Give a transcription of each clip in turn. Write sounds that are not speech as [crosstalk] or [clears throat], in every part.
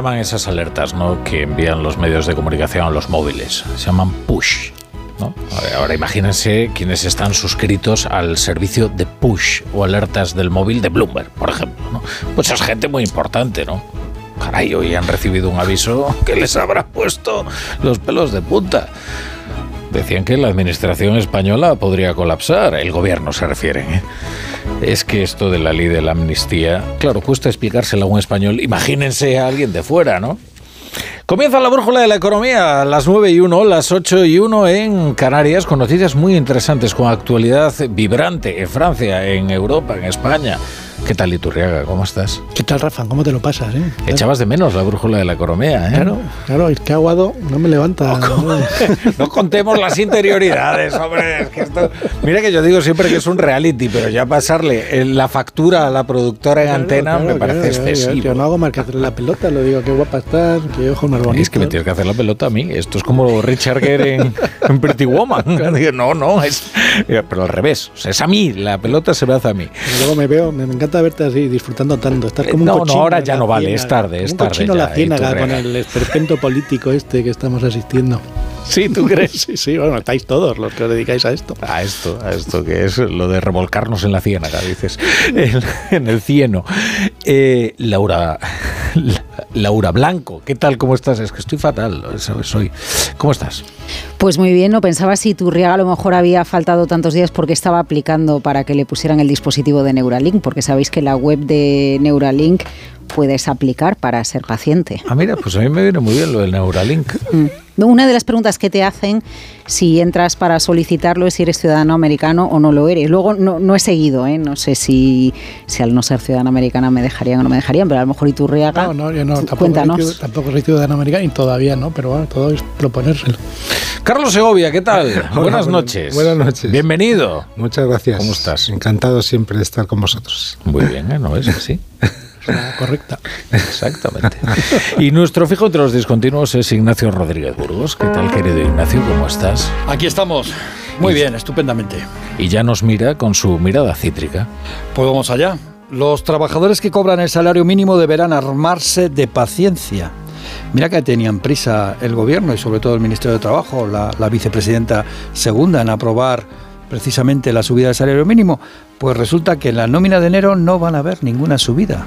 Llaman esas alertas ¿no? que envían los medios de comunicación a los móviles? Se llaman push. ¿no? Ahora imagínense quienes están suscritos al servicio de push o alertas del móvil de Bloomberg, por ejemplo. ¿no? Pues es gente muy importante, ¿no? Caray, hoy han recibido un aviso [laughs] que les habrá puesto los pelos de punta. Decían que la administración española podría colapsar, el gobierno se refiere. ¿eh? Es que esto de la ley de la amnistía, claro, cuesta explicárselo a un español. Imagínense a alguien de fuera, ¿no? Comienza la brújula de la economía a las 9 y 1, las 8 y 1 en Canarias, con noticias muy interesantes, con actualidad vibrante en Francia, en Europa, en España. ¿Qué tal, Iturriaga? ¿Cómo estás? ¿Qué tal, Rafa? ¿Cómo te lo pasas? Eh? Echabas de menos la brújula de la economía, ¿eh? Claro, claro, es que Aguado no me levanta. No, [laughs] no contemos las interioridades, hombre. Es que esto... Mira que yo digo siempre que es un reality, pero ya pasarle la factura a la productora en Claro, antena claro, me parece claro, excesivo. Yo, no hago más que hacerle la pelota, lo digo, qué guapa estás, qué ojos más. Es que me tienes que hacer la pelota a mí. Esto es como Richard Gere en, [laughs] en Pretty Woman. [laughs] No, no, es. Pero al revés. O sea, es a mí. La pelota se me hace a mí. Y luego me veo, me, me verte así, disfrutando tanto. Como Eh, un no, no, cochino ahora en ya no vale, ciénaga, es tarde, como es un tarde cochino en ya, la ciénaga con el esperpento político este que estamos asistiendo. Sí, ¿tú [laughs] crees? Sí, sí, bueno, estáis todos los que os dedicáis a esto. A esto, a esto que es lo de revolcarnos en la ciénaga, dices, en, en el cieno. Eh, Laura, [laughs] Laura Blanco, ¿qué tal? ¿Cómo estás? Es que estoy fatal, ¿sabes? Soy. ¿Cómo estás? Pues muy bien, no pensaba si Turriaga a lo mejor había faltado tantos días porque estaba aplicando para que le pusieran el dispositivo de Neuralink, porque sabéis que la web de Neuralink puedes aplicar para ser paciente. Ah, mira, pues a mí me viene muy bien lo del Neuralink. Mm. Una de las preguntas que te hacen si entras para solicitarlo es si eres ciudadano americano o no lo eres. Luego no, no he seguido, ¿eh? no sé si, si al no ser ciudadana americana me dejarían o no me dejarían, pero a lo mejor Iturriaga, No, no, yo no, tú tampoco soy, cuéntanos. ciu- tampoco soy ciudadano americano y todavía no, pero bueno, todo es proponérselo. Carlos Segovia, ¿qué tal? [laughs] buenas buenas- noches. buenas noches. Bienvenido. Muchas gracias. ¿Cómo estás? Encantado siempre de estar con vosotros. Muy bien, ¿eh? ¿no es así? [laughs] Correcta. [laughs] Exactamente. Y nuestro fijo entre los discontinuos es Ignacio Rodríguez Burgos. ¿Qué tal, querido Ignacio? ¿Cómo estás? Aquí estamos. Muy bien, estupendamente. Y ya nos mira con su mirada cítrica. Pues vamos allá. Los trabajadores que cobran el salario mínimo deberán armarse de paciencia. Mira que tenían prisa el gobierno y sobre todo el Ministerio de Trabajo, la, la vicepresidenta segunda en aprobar precisamente la subida del salario mínimo. Pues resulta que en la nómina de enero no van a haber ninguna subida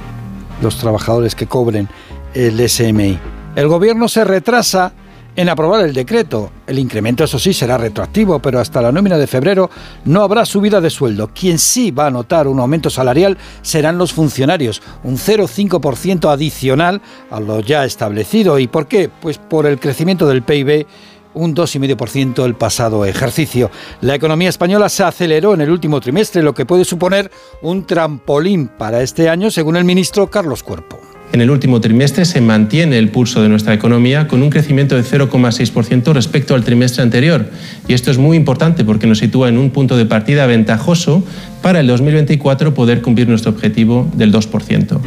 los trabajadores que cobren el SMI. El gobierno se retrasa en aprobar el decreto. El incremento, eso sí, será retroactivo, pero hasta la nómina de febrero no habrá subida de sueldo. Quien sí va a notar un aumento salarial serán los funcionarios, un 0,5% adicional a lo ya establecido. ¿Y por qué? Pues por el crecimiento del PIB un 2,5% el pasado ejercicio. La economía española se aceleró en el último trimestre, lo que puede suponer un trampolín para este año, según el ministro Carlos Cuerpo. En el último trimestre se mantiene el pulso de nuestra economía con un crecimiento de 0,6% respecto al trimestre anterior. Y esto es muy importante porque nos sitúa en un punto de partida ventajoso para el 2024 poder cumplir nuestro objetivo del 2%.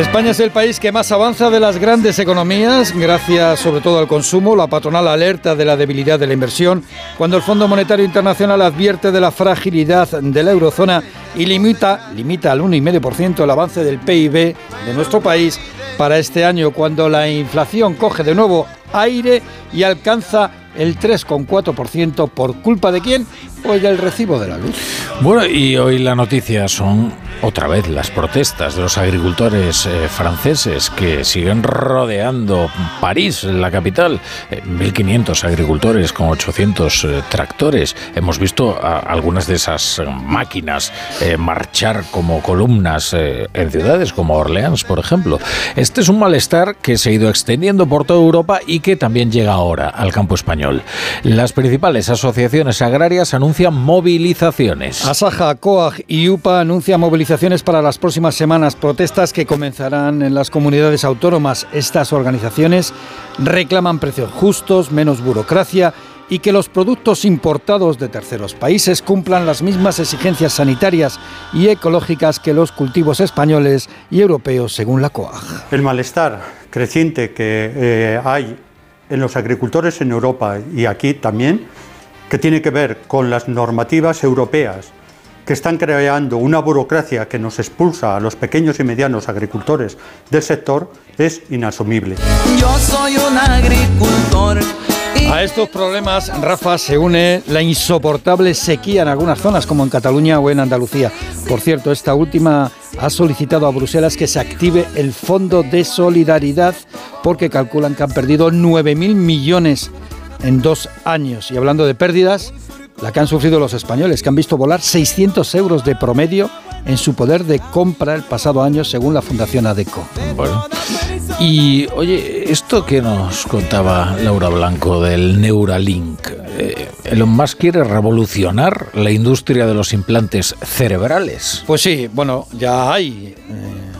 España es el país que más avanza de las grandes economías, gracias sobre todo al consumo. La patronal alerta de la debilidad de la inversión, cuando el Fondo Monetario Internacional advierte de la fragilidad de la eurozona y limita, limita al 1,5% el avance del PIB de nuestro país para este año, cuando la inflación coge de nuevo aire y alcanza el 3,4% por culpa de quién? Pues del recibo de la luz. Bueno, y hoy la noticia son otra vez las protestas de los agricultores eh, franceses que siguen rodeando París, la capital. 1.500 agricultores con 800 tractores. Hemos visto algunas de esas máquinas marchar como columnas en ciudades como Orleans, por ejemplo. Este es un malestar que se ha ido extendiendo por toda Europa y que también llega ahora al campo español. Las principales asociaciones agrarias anuncian movilizaciones. Asaja, COAG y UPA anuncian movilizaciones para las próximas semanas, protestas que comenzarán en las comunidades autónomas. Estas organizaciones reclaman precios justos, menos burocracia y que los productos importados de terceros países cumplan las mismas exigencias sanitarias y ecológicas que los cultivos españoles y europeos, según la COAG. El malestar creciente que eh, hay en los agricultores en Europa y aquí también, que tiene que ver con las normativas europeas que están creando una burocracia que nos expulsa a los pequeños y medianos agricultores del sector, es inasumible. Yo soy un agricultor a estos problemas, Rafa, se une la insoportable sequía en algunas zonas, como en Cataluña o en Andalucía. Por cierto, esta última ha solicitado a Bruselas que se active el Fondo de Solidaridad porque calculan que han perdido 9.000 millones en dos años. Y hablando de pérdidas, la que han sufrido los españoles, que han visto volar 600 euros de promedio en su poder de compra el pasado año, según la Fundación ADECO. Bueno. Y oye, esto que nos contaba Laura Blanco del Neuralink, eh, Elon Musk quiere revolucionar la industria de los implantes cerebrales. Pues sí, bueno, ya hay. Eh,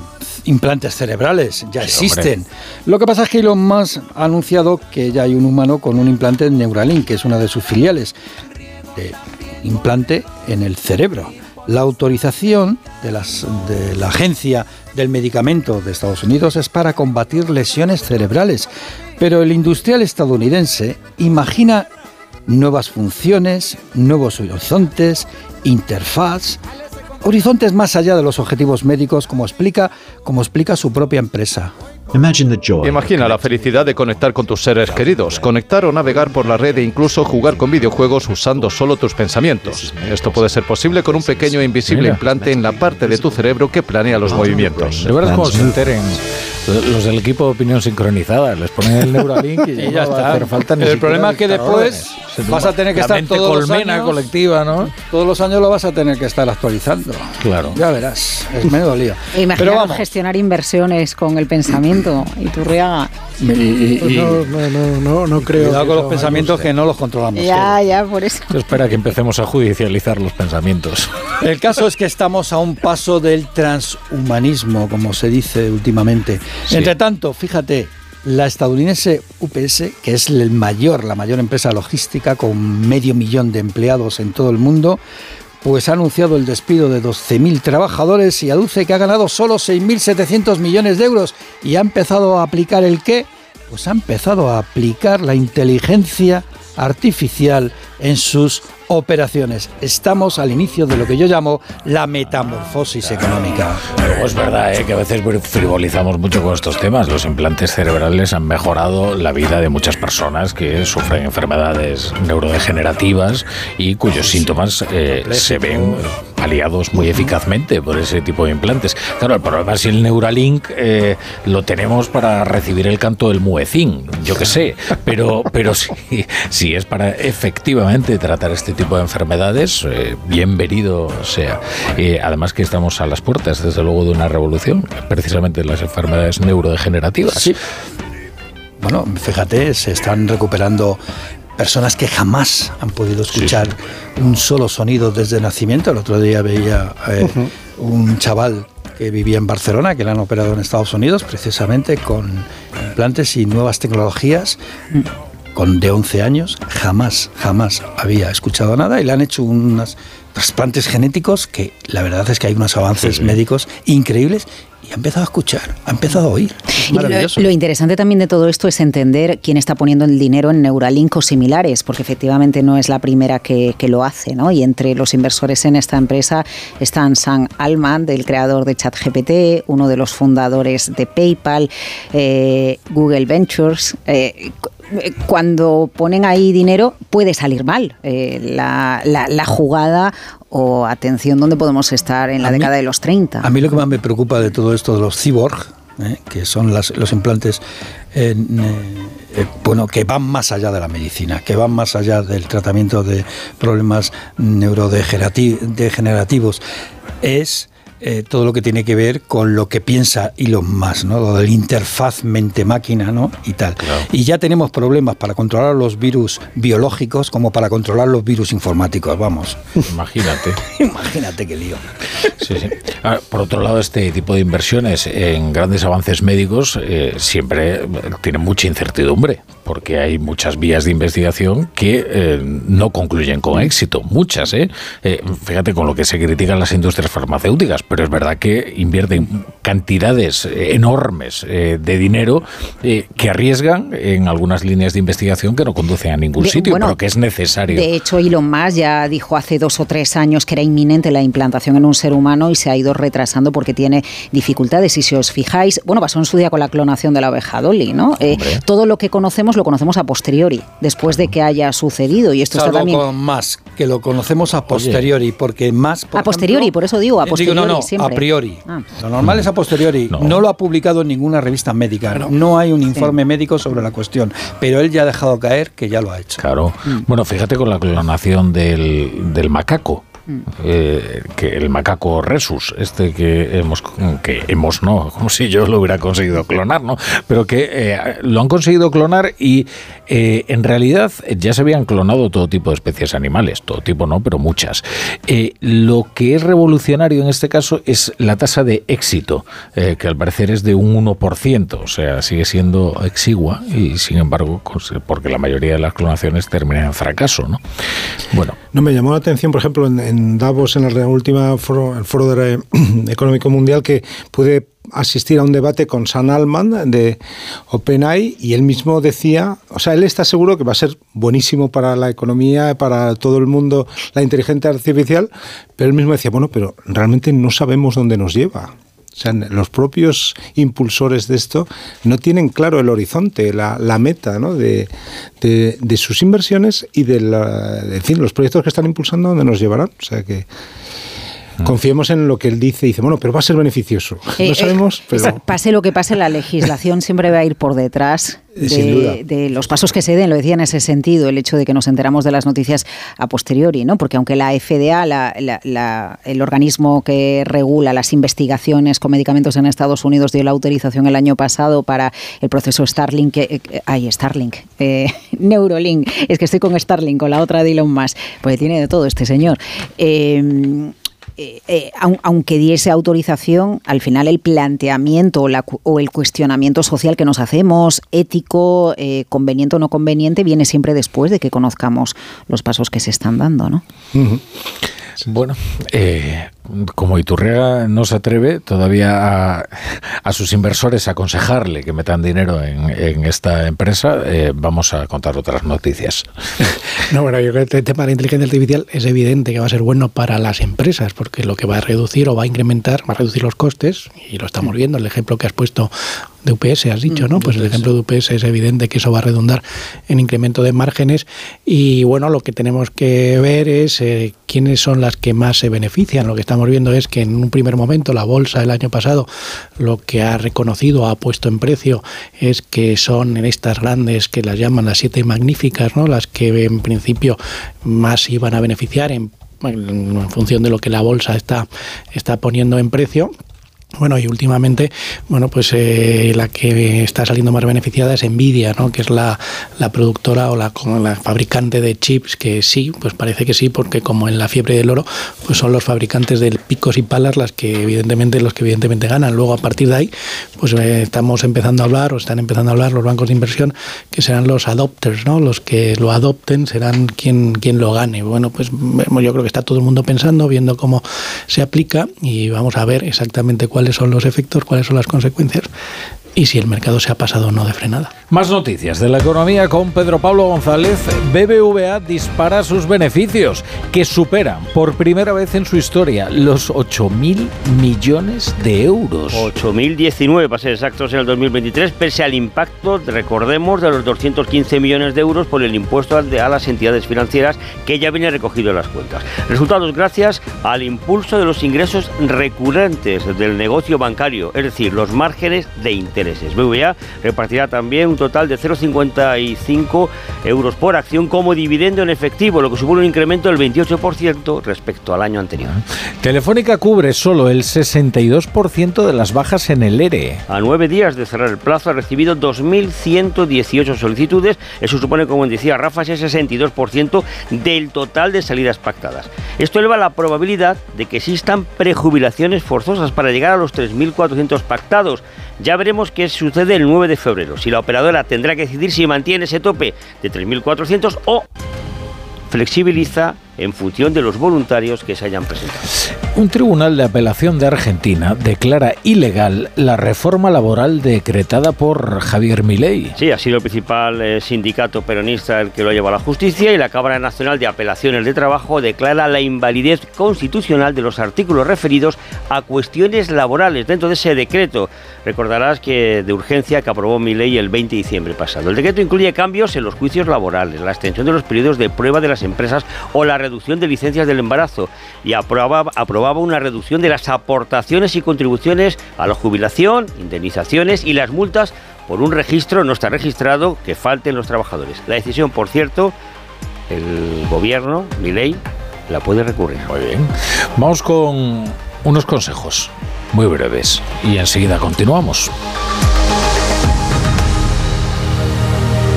implantes cerebrales, ya existen. Lo que pasa es que Elon Musk ha anunciado que ya hay un humano con un implante Neuralink, que es una de sus filiales implante en el cerebro. La autorización de, de la Agencia del Medicamento de Estados Unidos es para combatir lesiones cerebrales, pero el industrial estadounidense imagina nuevas funciones, nuevos horizontes, interfaz, horizontes más allá de los objetivos médicos, como explica, como explica su propia empresa. Imagina la felicidad de conectar con tus seres queridos, conectar o navegar por la red e incluso jugar con videojuegos usando solo tus pensamientos. Esto puede ser posible con un pequeño e invisible implante en la parte de tu cerebro que planea los movimientos. De verdad, como se enteren los del equipo de opinión sincronizada, les ponen el Neuralink y, [laughs] ya está. falta el problema es que después vas a tener que estar todos colmena los colectiva, ¿no? Todos los años lo vas a tener que estar actualizando. Claro. Ya verás, es medio lío. Pero vamos. gestionar inversiones con el pensamiento y tu riaga. Y, pues no, no, no, no, creo. Cuidado con los pensamientos que no los controlamos. Ya, ya, por eso. espera que empecemos a judicializar los pensamientos. [laughs] El caso es que estamos a un paso del transhumanismo, como se dice últimamente. Entre tanto, fíjate, la estadounidense UPS, que es el mayor, la mayor empresa logística con medio millón de empleados en todo el mundo, pues ha anunciado el despido de 12.000 trabajadores y aduce que ha ganado solo 6.700 millones de euros y ha empezado a aplicar el qué? Pues ha empezado a aplicar la inteligencia artificial en sus operaciones. Estamos al inicio de lo que yo llamo la metamorfosis económica. Pero es verdad ¿eh? que a veces frivolizamos mucho con estos temas. Los implantes cerebrales han mejorado la vida de muchas personas que sufren enfermedades neurodegenerativas y cuyos síntomas eh, se ven aliados muy eficazmente por ese tipo de implantes. Claro, el problema es si el Neuralink eh, lo tenemos para recibir el canto del muecín, yo qué sé, pero, pero [laughs] si, si es para efectivamente tratar este tipo de enfermedades, eh, bienvenido sea. además que estamos a las puertas, desde luego, de una revolución, precisamente las enfermedades neurodegenerativas. Sí. Bueno, fíjate, se están recuperando personas que jamás han podido escuchar un solo sonido desde nacimiento. El otro día veía eh, un chaval que vivía en Barcelona, que le han operado en Estados Unidos, precisamente con implantes y nuevas tecnologías. Con de 11 años, jamás, jamás había escuchado nada y le han hecho unos trasplantes genéticos que la verdad es que hay unos avances médicos increíbles y ha empezado a escuchar, ha empezado a oír. lo, interesante también de todo esto es entender quién está poniendo el dinero en Neuralink o similares, porque efectivamente no es la primera que, lo hace, ¿no? Y entre los inversores en esta empresa están Sam Alman, del creador de ChatGPT, uno de los fundadores de PayPal, eh, Google Ventures. Eh, cuando ponen ahí dinero puede salir mal. Eh, la, jugada o atención, ¿dónde podemos estar en la década de los 30? A mí lo que más me preocupa de todo esto de los cyborg, ¿eh? que son los implantes eh, eh, bueno, que van más allá de la medicina, que van más allá del tratamiento de problemas neurodegenerativos, es eh, todo lo que tiene que ver con lo que piensa Elon Musk, ¿no? Lo del interfaz mente-máquina, ¿no? Y tal. Y ya tenemos problemas para controlar los virus biológicos como para controlar los virus informáticos, vamos. Imagínate. [laughs] Imagínate qué lío. Sí, sí. por otro lado, este tipo de inversiones en grandes avances médicos eh, siempre tienen mucha incertidumbre, porque hay muchas vías de investigación que eh, no concluyen con éxito. Muchas, ¿eh? Fíjate con lo que se critican las industrias farmacéuticas pero es verdad que invierten cantidades enormes eh, de dinero eh, que arriesgan en algunas líneas de investigación que no conducen a ningún sitio, pero que es necesario. De hecho, Elon Musk ya dijo hace dos o tres años que era inminente la implantación en un ser humano y se ha ido retrasando porque tiene dificultades. Y si os fijáis, bueno, pasó en su día con la clonación de la oveja Dolly, ¿no? Eh, todo lo que conocemos lo conocemos a posteriori, después de que haya sucedido. Y esto está también... con más, que lo conocemos a posteriori, porque más... a posteriori, por eso digo, a posteriori a priori. Ah. Lo normal es a posteriori. No. lo ha publicado en ninguna revista médica. No, hay un informe médico sobre la cuestión. Pero él ya ha dejado caer que ya lo ha hecho. Claro. Mm. Bueno, fíjate con la clonación del, del macaco. Eh, que el macaco Resus, este que hemos, que hemos no, [laughs] como si yo lo hubiera conseguido clonar, ¿no? Pero que eh, lo han conseguido clonar y eh, en realidad ya se habían clonado todo tipo de especies animales, todo tipo no, pero muchas. lo que es revolucionario en este caso es la tasa de éxito, que al parecer es de un 1%, o sea, sigue siendo exigua y sin embargo, porque la mayoría de las clonaciones terminan en fracaso, ¿no? Bueno. No me llamó la atención, por ejemplo, en en Davos, en la última foro, el Foro [clears throat] Económico Mundial, que pude asistir a un debate con San Alman de OpenAI y él mismo decía, o sea, él está seguro que va a ser buenísimo para la economía, para todo el mundo la inteligencia artificial, pero él mismo decía, bueno, pero realmente no sabemos dónde nos lleva. O sea, los propios impulsores de esto no tienen claro el horizonte, la, meta ¿no? de, de, sus inversiones y de, la, fin, los proyectos que están impulsando, dónde nos llevarán. O sea que. Confiemos en lo que él dice y dice, bueno, pero va a ser beneficioso. no eh, sabemos, eh, pero... Pase lo que pase, la legislación siempre va a ir por detrás de, los pasos que se den, lo decía en ese sentido, el hecho de que nos enteramos de las noticias a posteriori, ¿no? porque aunque la FDA, el organismo que regula las investigaciones con medicamentos en Estados Unidos, dio la autorización el año pasado para el proceso Starlink, eh, ay, Starlink, eh, [laughs] Neurolink, es que estoy con Starlink, con la otra de Elon Musk, pues tiene de todo este señor. Eh, eh, eh, aunque diese autorización, al final el planteamiento o, el cuestionamiento social que nos hacemos, ético, eh, conveniente o no conveniente, viene siempre después de que conozcamos los pasos que se están dando, ¿no? Bueno, eh, como Iturriaga no se atreve todavía a, sus inversores a aconsejarle que metan dinero en, esta empresa, eh, vamos a contar otras noticias. [laughs] No, bueno, yo creo que el tema de la inteligencia artificial es evidente que va a ser bueno para las empresas, porque lo que va a reducir o va a incrementar, va a reducir los costes, y lo estamos viendo, el ejemplo que has puesto de UPS, has dicho, ¿no? Mm, pues el ejemplo de UPS es evidente que eso va a redundar en incremento de márgenes y bueno, lo que tenemos que ver es eh, quiénes son las que más se benefician. Lo que estamos viendo es que en un primer momento la bolsa el año pasado lo que ha reconocido, ha puesto en precio es que son en estas grandes que las llaman las siete magníficas, ¿no? Las que en principio más iban a beneficiar en en función de lo que la bolsa está, está poniendo en precio bueno, y últimamente, bueno, pues eh, la que está saliendo más beneficiada es Nvidia, ¿no? Que es la, la productora o la, la, fabricante de chips, que sí, pues parece que sí, porque como en la fiebre del oro, pues son los fabricantes de picos y palas las que evidentemente, los que evidentemente ganan. Luego a partir de ahí, pues eh, estamos empezando a hablar, o están empezando a hablar los bancos de inversión, que serán los adopters, ¿no? Los que lo adopten serán quien, quien lo gane. Bueno, pues yo creo que está todo el mundo pensando, viendo cómo se aplica y vamos a ver exactamente cuál cuáles son los efectos, cuáles son las consecuencias. Y si el mercado se ha pasado o no de frenada. Más noticias de la economía con Pedro Pablo González. BBVA dispara sus beneficios, que superan por primera vez en su historia los 8.000 millones de euros. 8.019 para ser exactos en el 2023, pese al impacto, recordemos, de los 215 millones de euros por el impuesto a las entidades financieras que ya viene recogido en las cuentas. Resultados gracias al impulso de los ingresos recurrentes del negocio bancario, es decir, los márgenes de intereses. Repartirá también un total de 0,55 euros por acción como dividendo en efectivo, lo que supone un incremento del 28% respecto al año anterior. Telefónica cubre solo el 62% de las bajas en el ERE. A nueve días de cerrar el plazo ha recibido 2.118 solicitudes. Eso supone, como decía Rafa, ese 62% del total de salidas pactadas. Esto eleva la probabilidad de que existan prejubilaciones forzosas para llegar a los 3.400 pactados. Ya veremos qué sucede el 9 de febrero, si la operadora tendrá que decidir si mantiene ese tope de 3.400 o flexibiliza en función de los voluntarios que se hayan presentado. Un tribunal de apelación de Argentina declara ilegal la reforma laboral decretada por Javier Milei. Sí, ha sido el principal eh, sindicato peronista el que lo lleva a la justicia y la Cámara Nacional de Apelaciones de Trabajo declara la invalidez constitucional de los artículos referidos a cuestiones laborales dentro de ese decreto. Recordarás que de urgencia que aprobó Milei el 20 de diciembre pasado. El decreto incluye cambios en los juicios laborales, la extensión de los periodos de prueba de las empresas o la reducción de licencias del embarazo y aprobaba, aprobaba una reducción de las aportaciones y contribuciones a la jubilación, indemnizaciones y las multas por un registro no está registrado que falten los trabajadores. La decisión, por cierto, el gobierno, mi ley, la puede recurrir. Muy bien. Vamos con unos consejos muy breves y enseguida continuamos.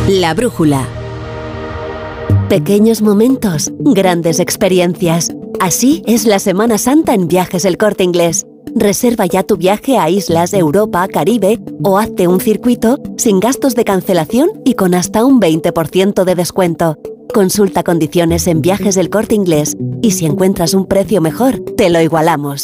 La brújula Pequeños momentos, grandes experiencias. Así es la Semana Santa en Viajes El Corte Inglés. Reserva ya tu viaje a islas, Europa, Caribe o hazte un circuito sin gastos de cancelación y con hasta un 20% de descuento. Consulta condiciones en Viajes del Corte Inglés y si encuentras un precio mejor, te lo igualamos.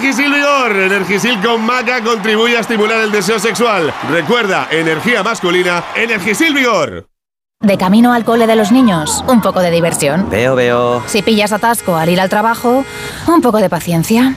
Energisil Vigor. Energisil con maca contribuye a estimular el deseo sexual. Recuerda, energía masculina, Energisil Vigor. De camino al cole de los niños, un poco de diversión. Veo, veo. Si pillas atasco al ir al trabajo, un poco de paciencia.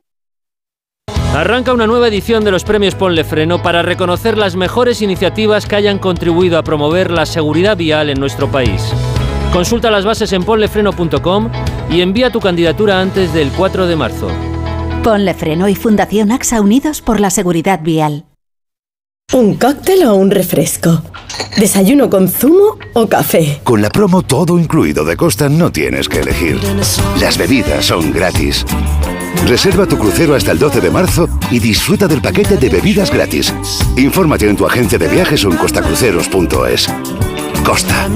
Arranca una nueva edición de los premios Ponle Freno para reconocer las mejores iniciativas que hayan contribuido a promover la seguridad vial en nuestro país. Consulta las bases en ponlefreno.com y envía tu candidatura antes del 4 de marzo. Ponle Freno y Fundación AXA Unidos por la Seguridad Vial. ¿Un cóctel o un refresco? ¿Desayuno con zumo o café? Con la promo todo incluido de Costa no tienes que elegir. Las bebidas son gratis. Reserva tu crucero hasta el 12 de marzo y disfruta del paquete de bebidas gratis. Infórmate en tu agencia de viajes o en costacruceros.es. Costa.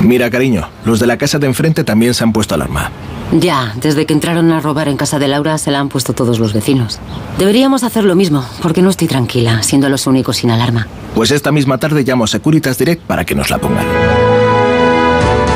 Mira, cariño, los de la casa de enfrente también se han puesto alarma. Ya, desde que entraron a robar en casa de Laura se la han puesto todos los vecinos. Deberíamos hacer lo mismo, porque no estoy tranquila, siendo los únicos sin alarma. Pues esta misma tarde llamo a Securitas Direct para que nos la pongan.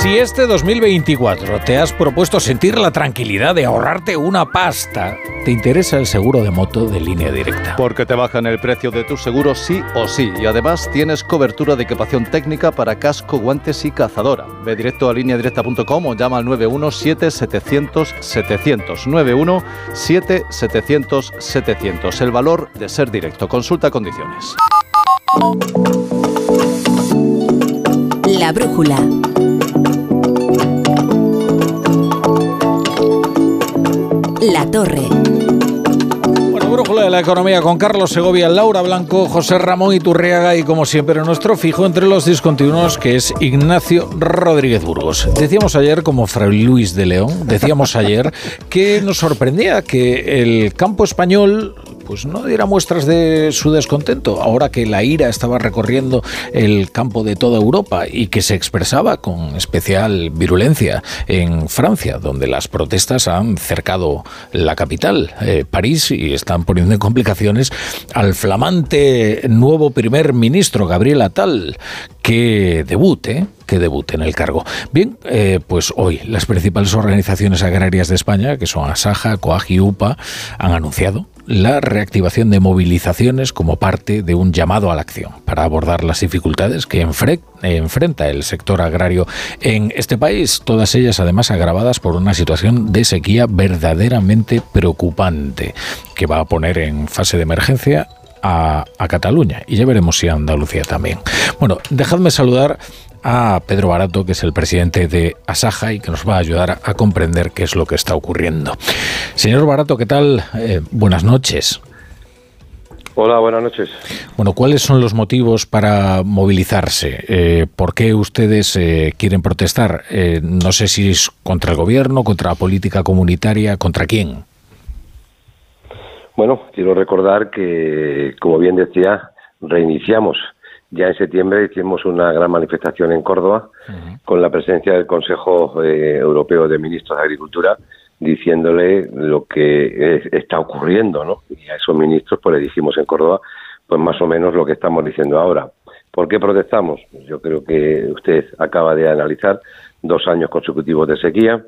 Si este 2024 te has propuesto sentir la tranquilidad de ahorrarte una pasta, te interesa el seguro de moto de línea directa. Porque te bajan el precio de tu seguro sí o sí. Y además tienes cobertura de equipación técnica para casco, guantes y cazadora. Ve directo a lineadirecta.com o llama al 917-700-700. 917-700-700. El valor de ser directo. Consulta condiciones. La brújula. La torre. Bueno, brújula de la economía con Carlos Segovia, Laura Blanco, José Ramón Iturriaga y como siempre nuestro fijo entre los discontinuos que es Ignacio Rodríguez Burgos. Decíamos ayer, como Fray Luis de León, decíamos ayer que nos sorprendía que el campo español pues no diera muestras de su descontento, ahora que la ira estaba recorriendo el campo de toda Europa y que se expresaba con especial virulencia en Francia, donde las protestas han cercado la capital, eh, París, y están poniendo en complicaciones al flamante nuevo primer ministro, Gabriel Attal, que debute, que debute en el cargo. Bien, eh, pues hoy las principales organizaciones agrarias de España, que son Asaja, Coag y UPA, han anunciado la reactivación de movilizaciones como parte de un llamado a la acción para abordar las dificultades que enfrenta el sector agrario en este país, todas ellas además agravadas por una situación de sequía verdaderamente preocupante que va a poner en fase de emergencia a, a, Cataluña y ya veremos si a Andalucía también. Bueno, dejadme saludar a Pedro Barato, que es el presidente de Asaja y que nos va a ayudar a comprender qué es lo que está ocurriendo. Señor Barato, ¿qué tal? Eh, buenas noches. Hola, buenas noches. Bueno, ¿cuáles son los motivos para movilizarse? Eh, ¿Por qué ustedes eh, quieren protestar? No sé si es contra el gobierno, contra la política comunitaria, ¿contra quién? Bueno, quiero recordar que, como bien decía, reiniciamos ya en septiembre hicimos una gran manifestación en Córdoba con la presencia del Consejo eh, Europeo de Ministros de Agricultura diciéndole lo que es- está ocurriendo, ¿no? Y a esos ministros pues le dijimos en Córdoba pues más o menos lo que estamos diciendo ahora. ¿Por qué protestamos? Yo creo que usted acaba de analizar dos años consecutivos de sequía,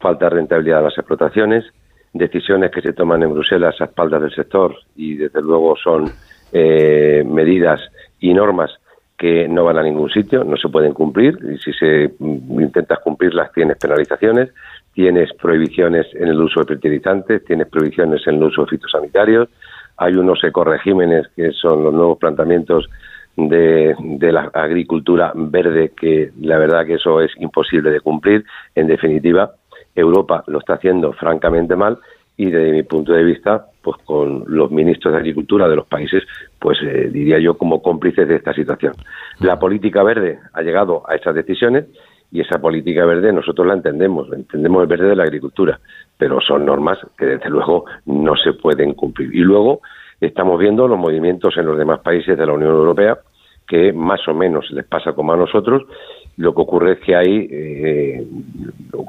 falta de rentabilidad de las explotaciones, decisiones que se toman en Bruselas a espaldas del sector y desde luego son eh, medidas y normas que no van a ningún sitio, no se pueden cumplir y si se mm, intentas cumplirlas tienes penalizaciones, tienes prohibiciones en el uso de fertilizantes, tienes prohibiciones en el uso de fitosanitarios, hay unos ecoregímenes que son los nuevos planteamientos de, de la agricultura verde que la verdad que eso es imposible de cumplir. En definitiva, Europa lo está haciendo francamente mal y desde mi punto de vista, pues con los ministros de Agricultura de los países, pues eh, diría yo como cómplices de esta situación. La política verde ha llegado a estas decisiones y esa política verde nosotros la entendemos, entendemos el verde de la agricultura, pero son normas que desde luego no se pueden cumplir. Y luego estamos viendo los movimientos en los demás países de la Unión Europea que más o menos les pasa como a nosotros. Lo que ocurre es que hay, eh,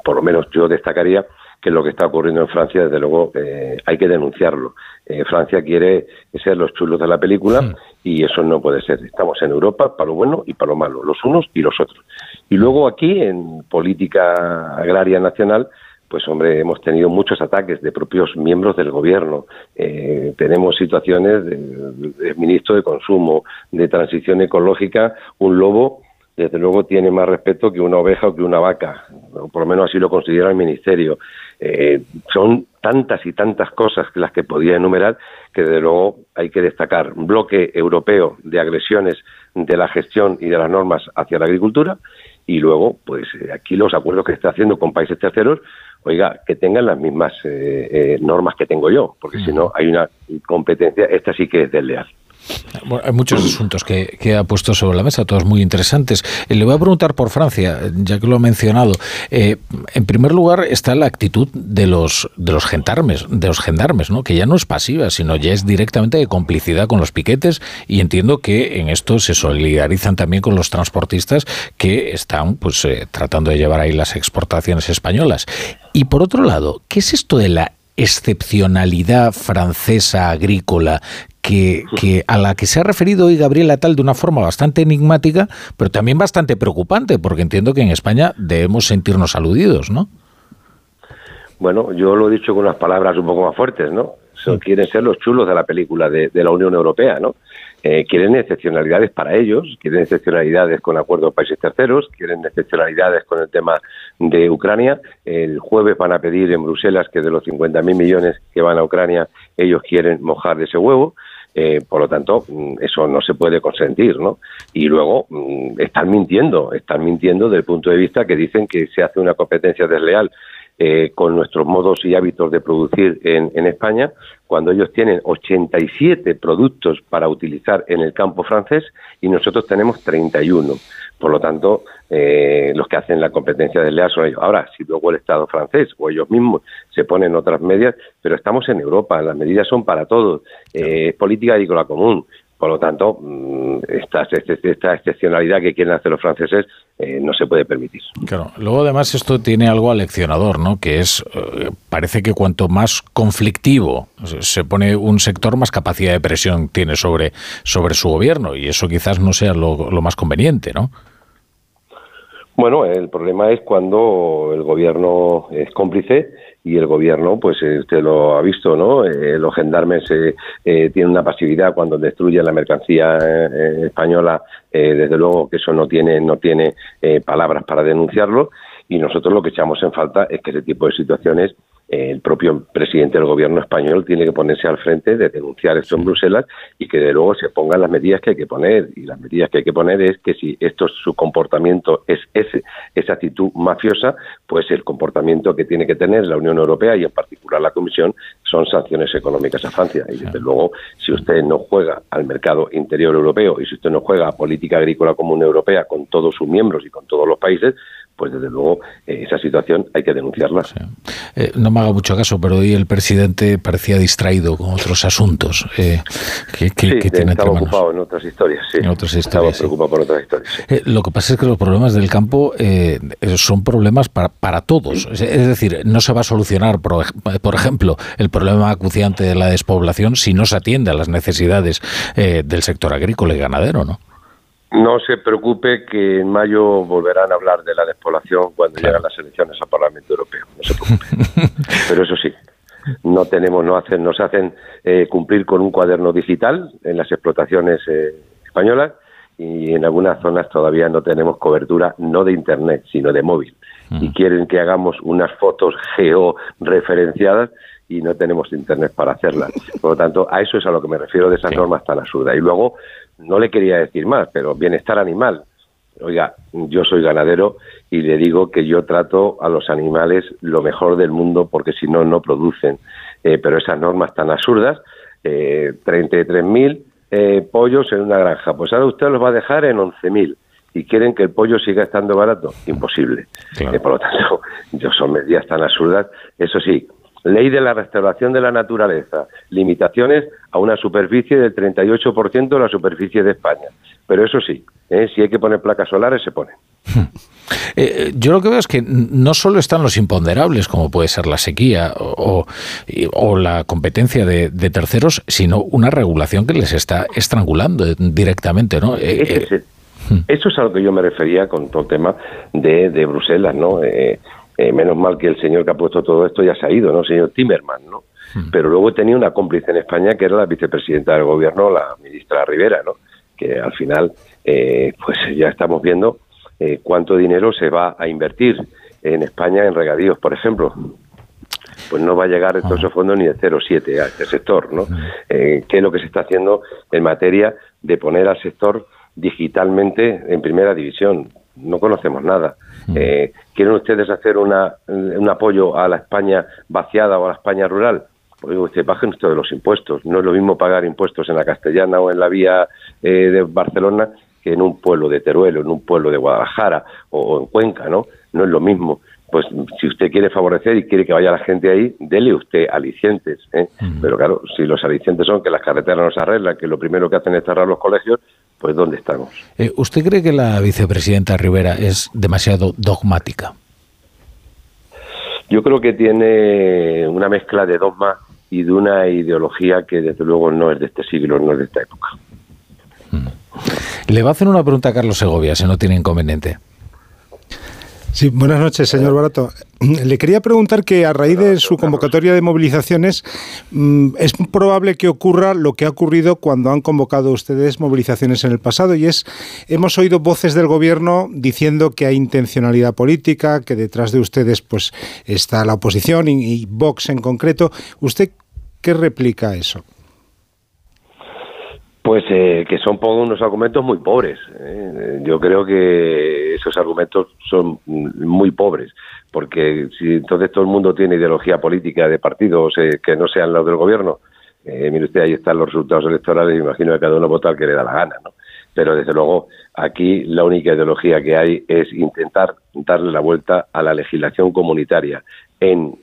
por lo menos yo destacaría, que lo que está ocurriendo en Francia, desde luego, eh, hay que denunciarlo. Eh, Francia quiere ser los chulos de la película y eso no puede ser. Estamos en Europa para lo bueno y para lo malo, los unos y los otros. Y luego aquí, en política agraria nacional, pues hombre, hemos tenido muchos ataques de propios miembros del gobierno. Eh, tenemos situaciones de, de ministro de Consumo, de transición ecológica, un lobo desde luego tiene más respeto que una oveja o que una vaca, o por lo menos así lo considera el Ministerio. Eh, son tantas y tantas cosas que las que podía enumerar que desde luego hay que destacar un bloque europeo de agresiones de la gestión y de las normas hacia la agricultura y luego pues eh, aquí los acuerdos que está haciendo con países terceros oiga que tengan las mismas eh, eh, normas que tengo yo porque si no hay una competencia esta sí que es desleal Bueno, hay muchos asuntos que, ha puesto sobre la mesa, todos muy interesantes. Eh, le voy a preguntar por Francia, ya que lo ha mencionado. Eh, en primer lugar está la actitud de los de los gendarmes, de los gendarmes, ¿no? Que ya no es pasiva, sino ya es directamente de complicidad con los piquetes y entiendo que en esto se solidarizan también con los transportistas que están pues eh, tratando de llevar ahí las exportaciones españolas. Y por otro lado, ¿qué es esto de la excepcionalidad francesa agrícola que, que, a la que se ha referido hoy Gabriela Tal de una forma bastante enigmática, pero también bastante preocupante, porque entiendo que en España debemos sentirnos aludidos, ¿no? Bueno, yo lo he dicho con unas palabras un poco más fuertes, ¿no? quieren ser los chulos de la película de, la Unión Europea, ¿no? Eh, quieren excepcionalidades para ellos, quieren excepcionalidades con acuerdos países terceros, quieren excepcionalidades con el tema de Ucrania. El jueves van a pedir en Bruselas que de los 50.000 millones que van a Ucrania, ellos quieren mojar de ese huevo. Eh, por lo tanto, mm, eso no se puede consentir, ¿no? Y luego mm, están mintiendo, están mintiendo desde el punto de vista que dicen que se hace una competencia desleal eh, con nuestros modos y hábitos de producir en, en, España, cuando ellos tienen 87 productos para utilizar en el campo francés y nosotros tenemos 31. Por lo tanto, eh, los que hacen la competencia desleal son ellos. Ahora, si luego el Estado francés o ellos mismos se ponen otras medidas, pero estamos en Europa, las medidas son para todos, eh, es política agrícola común. Por lo tanto, mm, esta, esta excepcionalidad que quieren hacer los franceses eh, no se puede permitir. Claro. Luego, además, esto tiene algo aleccionador, ¿no? Que es, eh, parece que cuanto más conflictivo se pone un sector, más capacidad de presión tiene sobre, sobre su gobierno. Y eso quizás no sea lo, lo más conveniente, ¿no? Bueno, el problema es cuando el gobierno es cómplice y el gobierno, pues eh, usted lo ha visto, ¿no? Eh, los gendarmes eh, tienen una pasividad cuando destruyen la mercancía española, desde luego que eso no tiene, no tiene palabras para denunciarlo y nosotros lo que echamos en falta es que ese tipo de situaciones el propio presidente del gobierno español tiene que ponerse al frente de denunciar esto en Bruselas y que de luego se pongan las medidas que hay que poner. Y las medidas que hay que poner es que si esto su comportamiento es ese, esa actitud mafiosa, pues el comportamiento que tiene que tener la Unión Europea y en particular la Comisión son sanciones económicas a Francia. Y desde luego, si usted no juega al mercado interior europeo y si usted no juega a política agrícola común europea con todos sus miembros y con todos los países, pues desde luego eh, esa situación hay que denunciarla. Eh, no me haga mucho caso, pero hoy el presidente parecía distraído con otros asuntos. Eh, que, que, sí, tiene estaba ocupado en otras historias, sí. En otras historias, estaba preocupado por otras historias. Eh, lo que pasa es que los problemas del campo son problemas para, para todos. Es decir, no se va a solucionar, por, por, ejemplo, el problema acuciante de la despoblación si no se atiende a las necesidades del sector agrícola y ganadero, ¿no? No se preocupe que en mayo volverán a hablar de la despoblación cuando llegan las elecciones al Parlamento Europeo. No se preocupe. [laughs] Pero eso sí, no tenemos, no hacen, nos hacen eh, cumplir con un cuaderno digital en las explotaciones eh, españolas y en algunas zonas todavía no tenemos cobertura no de internet sino de móvil mm. y quieren que hagamos unas fotos georreferenciadas y no tenemos internet para hacerlas. Por lo tanto, a eso es a lo que me refiero de esas normas tan absurdas. Y luego no le quería decir más, pero bienestar animal. Oiga, yo soy ganadero y le digo que yo trato a los animales lo mejor del mundo porque si no, no producen. Eh, pero esas normas tan absurdas, eh, 33.000 eh, pollos en una granja, pues ahora usted los va a dejar en 11.000 y quieren que el pollo siga estando barato. Imposible. Eh, por lo tanto, [laughs] yo son medidas tan absurdas. Eso sí, Ley de la restauración de la naturaleza. Limitaciones a una superficie del 38% de la superficie de España. Pero eso sí, ¿eh? si hay que poner placas solares, se ponen. [laughs] Eh, yo lo que veo es que no solo están los imponderables, como puede ser la sequía o, la competencia de, terceros, sino una regulación que les está estrangulando directamente, ¿no? Eh, eso es a lo que yo me refería con todo el tema de, de Bruselas, ¿no? Eh, menos mal que el señor que ha puesto todo esto ya se ha ido, ¿no? El señor Timerman, ¿no? Hmm. Pero luego tenía una cómplice en España que era la vicepresidenta del gobierno, la ministra Rivera, ¿no? Que al final, eh, pues ya estamos viendo eh, cuánto dinero se va a invertir en España en regadíos, por ejemplo. Pues no va a llegar esos fondos ni de 0,7 a este sector, ¿no? Hmm. ¿Qué es lo que se está haciendo en materia de poner al sector digitalmente en primera división? No conocemos nada. Eh, ¿Quieren ustedes hacer una, un apoyo a la España vaciada o a la España rural? Pues usted bajen ustedes los impuestos. No es lo mismo pagar impuestos en la Castellana o en la vía eh, de Barcelona que en un pueblo de Teruel o en un pueblo de Guadalajara o, en Cuenca, ¿no? No es lo mismo pues si usted quiere favorecer y quiere que vaya la gente ahí, dele usted alicientes. ¿eh? Pero claro, si los alicientes son que las carreteras no se arreglan, que lo primero que hacen es cerrar los colegios, pues ¿dónde estamos? Eh, ¿Usted cree que la vicepresidenta Rivera es demasiado dogmática? Yo creo que tiene una mezcla de dogma y de una ideología que desde luego no es de este siglo, no es de esta época. Le va a hacer una pregunta a Carlos Segovia, si no tiene inconveniente. Sí, buenas noches, señor Barato. Le quería preguntar que a raíz de su convocatoria de movilizaciones, mm, es probable que ocurra lo que ha ocurrido cuando han convocado ustedes movilizaciones en el pasado, y es, hemos oído voces del gobierno diciendo que hay intencionalidad política, que detrás de ustedes pues está la oposición y, y Vox en concreto. ¿Usted qué replica a eso? Pues eh, que son unos argumentos muy pobres. ¿eh? Yo creo que esos argumentos son muy pobres, porque si entonces todo el mundo tiene ideología política de partidos eh, que no sean los del gobierno, mire usted, ahí están los resultados electorales imagino que cada uno vota al que le da la gana, ¿no? Pero desde luego aquí la única ideología que hay es intentar darle la vuelta a la legislación comunitaria en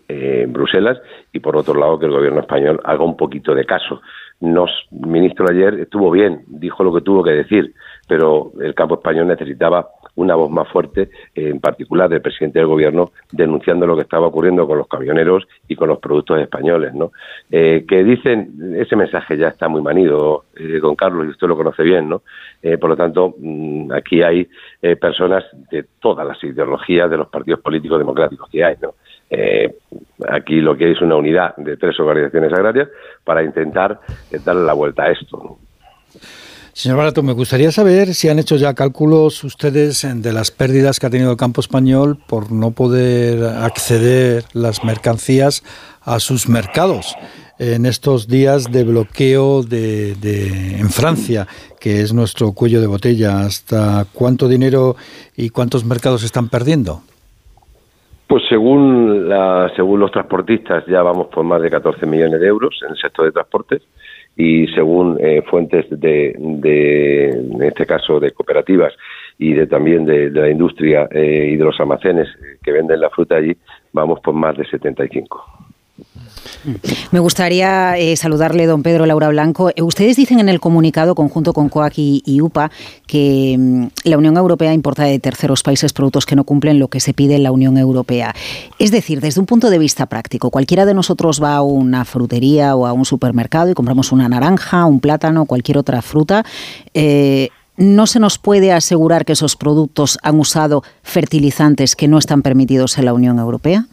Bruselas y por otro lado que el gobierno español haga un poquito de caso nos ministro ayer estuvo bien, dijo lo que tuvo que decir, pero el campo español necesitaba una voz más fuerte, en particular del presidente del gobierno, denunciando lo que estaba ocurriendo con los camioneros y con los productos españoles, ¿no? Eh, que dicen, ese mensaje ya está muy manido, eh, don Carlos, y usted lo conoce bien, ¿no? Eh, por lo tanto, mm, aquí hay personas de todas las ideologías de los partidos políticos democráticos que hay, ¿no? Aquí lo que hay es una unidad de tres organizaciones agrarias para intentar darle la vuelta a esto. Señor Barato, me gustaría saber si han hecho ya cálculos ustedes de las pérdidas que ha tenido el campo español por no poder acceder las mercancías a sus mercados en estos días de bloqueo de, en Francia, que es nuestro cuello de botella. ¿Hasta cuánto dinero y cuántos mercados están perdiendo? Pues según, la, según los transportistas ya vamos por más de 14 millones de euros en el sector de transportes y según eh, fuentes de, de, en este caso, de cooperativas y de también de, la industria eh, y de los almacenes que venden la fruta allí, vamos por más de 75. Me gustaría eh, saludarle, don Pedro Laura Blanco. Eh, ustedes dicen en el comunicado conjunto con COAC y, UPA que mm, la Unión Europea importa de terceros países productos que no cumplen lo que se pide en la Unión Europea. Es decir, desde un punto de vista práctico, cualquiera de nosotros va a una frutería o a un supermercado y compramos una naranja, un plátano, cualquier otra fruta. Eh, ¿No se nos puede asegurar que esos productos han usado fertilizantes que no están permitidos en la Unión Europea?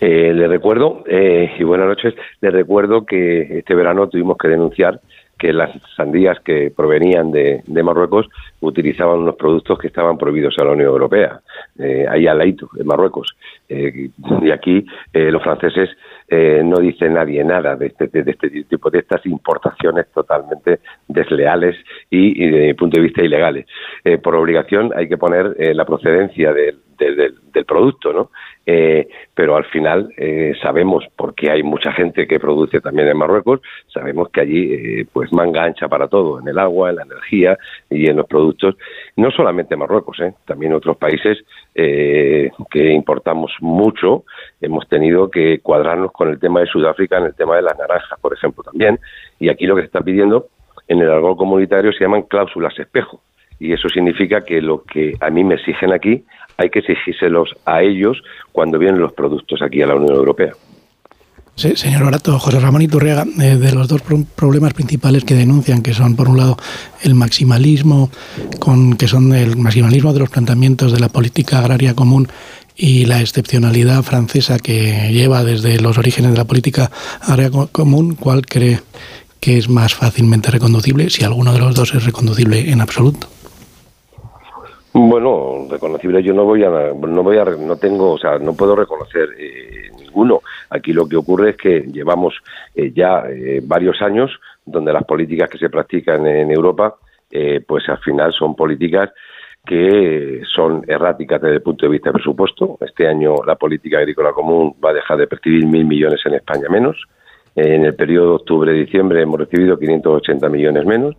Eh, le recuerdo, eh, y buenas noches, le recuerdo que este verano tuvimos que denunciar que las sandías que provenían de, Marruecos utilizaban unos productos que estaban prohibidos a la Unión Europea, eh, ahí al Laito, en Marruecos. Eh, y aquí los franceses no dice nadie nada de este, de este tipo de estas importaciones totalmente desleales y, y desde mi punto de vista ilegales. por obligación hay que poner la procedencia del, del producto, ¿no? Eh, pero al final eh, sabemos, porque hay mucha gente que produce también en Marruecos, sabemos que allí eh, pues manga ancha para todo, en el agua, en la energía y en los productos, no solamente Marruecos, también otros países que importamos mucho, hemos tenido que cuadrarnos con el tema de Sudáfrica en el tema de las naranjas, por ejemplo, también, y aquí lo que se está pidiendo en el algo comunitario se llaman cláusulas espejo, y eso significa que lo que a mí me exigen aquí hay que exigírselos a ellos cuando vienen los productos aquí a la Unión Europea. Sí, señor Barato, José Ramón Iturriaga, eh, de los dos problemas principales que denuncian, que son por un lado el maximalismo, con, que son el maximalismo de los planteamientos de la política agraria común y la excepcionalidad francesa que lleva desde los orígenes de la política agraria común, ¿cuál cree que es más fácilmente reconducible, si alguno de los dos es reconducible en absoluto? Bueno, reconocible yo no voy a, no voy a, no tengo, o sea, no puedo reconocer eh, ninguno. Aquí lo que ocurre es que llevamos eh, ya eh, varios años donde las políticas que se practican en Europa, pues al final son políticas que son erráticas desde el punto de vista de presupuesto. Este año la política agrícola común va a dejar de percibir mil millones en España menos. En el periodo octubre-diciembre hemos recibido 580 millones menos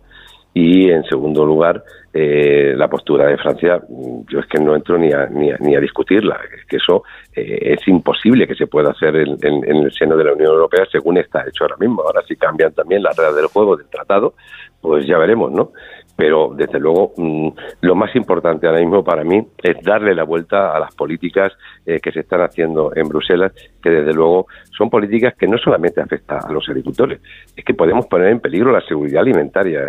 y en segundo lugar eh, la postura de Francia yo es que no entro ni a, ni a, discutirla. Es que eso eh, es imposible que se pueda hacer en, el seno de la Unión Europea según está hecho ahora mismo. Ahora si cambian también las reglas del juego del tratado pues ya veremos no pero desde luego mm, lo más importante ahora mismo para mí es darle la vuelta a las políticas eh, que se están haciendo en Bruselas, que desde luego son políticas que no solamente afectan a los agricultores, es que podemos poner en peligro la seguridad alimentaria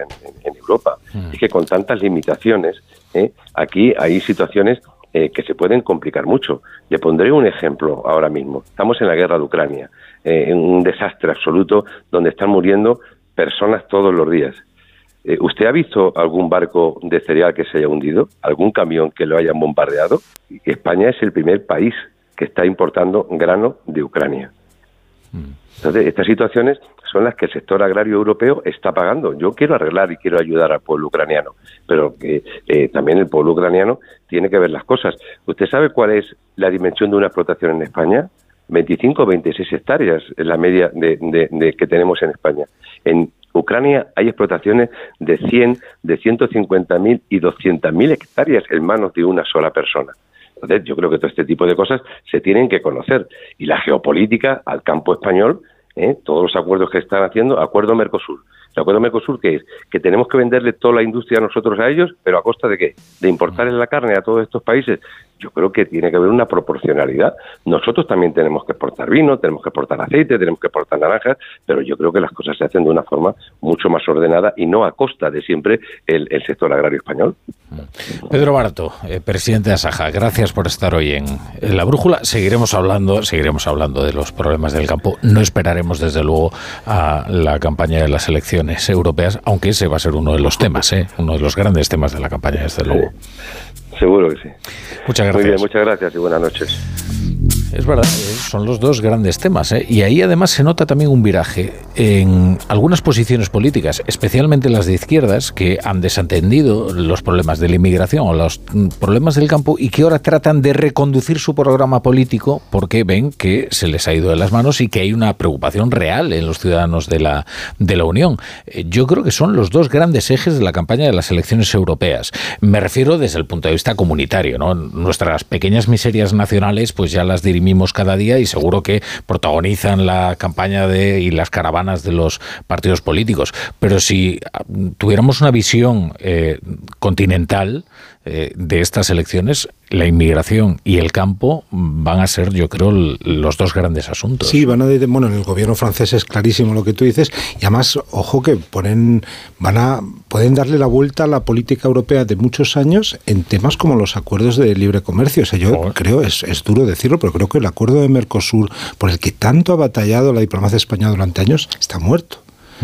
en, Europa. Es que con tantas limitaciones, eh, aquí hay situaciones eh, que se pueden complicar mucho. Le pondré un ejemplo ahora mismo. Estamos en la guerra de Ucrania, en un desastre absoluto donde están muriendo personas todos los días. Eh, ¿Usted ha visto algún barco de cereal que se haya hundido? ¿Algún camión que lo hayan bombardeado? España es el primer país que está importando grano de Ucrania. Mm. Entonces, estas situaciones son las que el sector agrario europeo está pagando. Yo quiero arreglar y quiero ayudar al pueblo ucraniano, pero que eh, también el pueblo ucraniano tiene que ver las cosas. ¿Usted sabe cuál es la dimensión de una explotación en España? 25 o 26 hectáreas es la media de, que tenemos en España. En Ucrania hay explotaciones de 100, de 150.000 y 200.000 hectáreas en manos de una sola persona. Entonces, yo creo que todo este tipo de cosas se tienen que conocer. Y la geopolítica al campo español, ¿eh? todos los acuerdos que están haciendo, acuerdo Mercosur. El acuerdo Mercosur, que es? Que tenemos que venderle toda la industria a nosotros a ellos, pero a costa de qué? De importarles la carne a todos estos países yo creo que tiene que haber una proporcionalidad. Nosotros también tenemos que exportar vino, tenemos que exportar aceite, tenemos que exportar naranjas, pero yo creo que las cosas se hacen de una forma mucho más ordenada y no a costa de siempre el, sector agrario español. Pedro Barato, eh, presidente de Asaja, gracias por estar hoy en, La Brújula. Seguiremos hablando, seguiremos hablando de los problemas del campo. No esperaremos, desde luego, a la campaña de las elecciones europeas, aunque ese va a ser uno de los temas, ¿eh? uno de los grandes temas de la campaña, desde luego. Seguro que sí. Muchas gracias. Muy bien, muchas gracias y buenas noches. Es verdad, eh, son los dos grandes temas. ¿eh? Y ahí además se nota también un viraje en algunas posiciones políticas, especialmente las de izquierdas, que han desatendido los problemas de la inmigración o los problemas del campo y que ahora tratan de reconducir su programa político porque ven que se les ha ido de las manos y que hay una preocupación real en los ciudadanos de la, de la Unión. Eh, yo creo que son los dos grandes ejes de la campaña de las elecciones europeas. Me refiero desde el punto de vista comunitario. ¿no? Nuestras pequeñas miserias nacionales pues ya las dirimimos cada día y seguro que protagonizan la campaña de, y las caravanas de los partidos políticos. Pero si ah, tuviéramos una visión eh, continental, eh, de estas elecciones, la inmigración y el campo van a ser, yo creo, los dos grandes asuntos. Sí, van a, bueno, en el gobierno francés es clarísimo lo que tú dices, y además, ojo que ponen, van a, pueden darle la vuelta a la política europea de muchos años en temas como los acuerdos de libre comercio. O sea, yo creo, es, es duro decirlo, pero creo que el acuerdo de Mercosur, por el que tanto ha batallado la diplomacia española durante años, está muerto.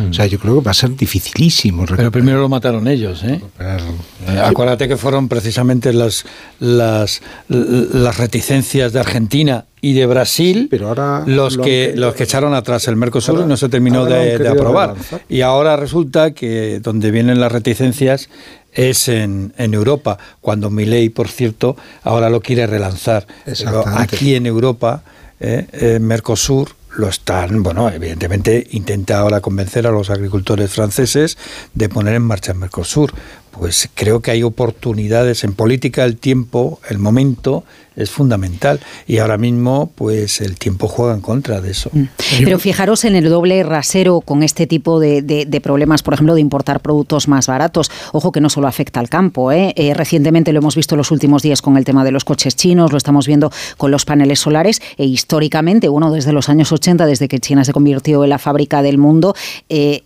O sea, yo creo que va a ser dificilísimo. Pero primero lo mataron ellos, ¿eh? eh acuérdate que fueron precisamente las, las, las reticencias de Argentina y de Brasil pero ahora los que los que echaron atrás el Mercosur y no se terminó de, aprobar. y ahora resulta que donde vienen las reticencias es en, en Europa cuando Milei por cierto ahora lo quiere relanzar. Pero aquí en Europa eh, eh, Mercosur lo están, bueno, evidentemente intenta ahora convencer a los agricultores franceses de poner en marcha el Mercosur. Pues creo que hay oportunidades en política, el tiempo, el momento es fundamental y ahora mismo pues el tiempo juega en contra de eso. Mm. Pero fijaros en el doble rasero con este tipo de, problemas, por ejemplo, de importar productos más baratos. Ojo que no solo afecta al campo. ¿eh? ¿eh? recientemente lo hemos visto en los últimos días con el tema de los coches chinos, lo estamos viendo con los paneles solares e históricamente, uno desde los años 80, desde que China se convirtió en la fábrica del mundo, eh,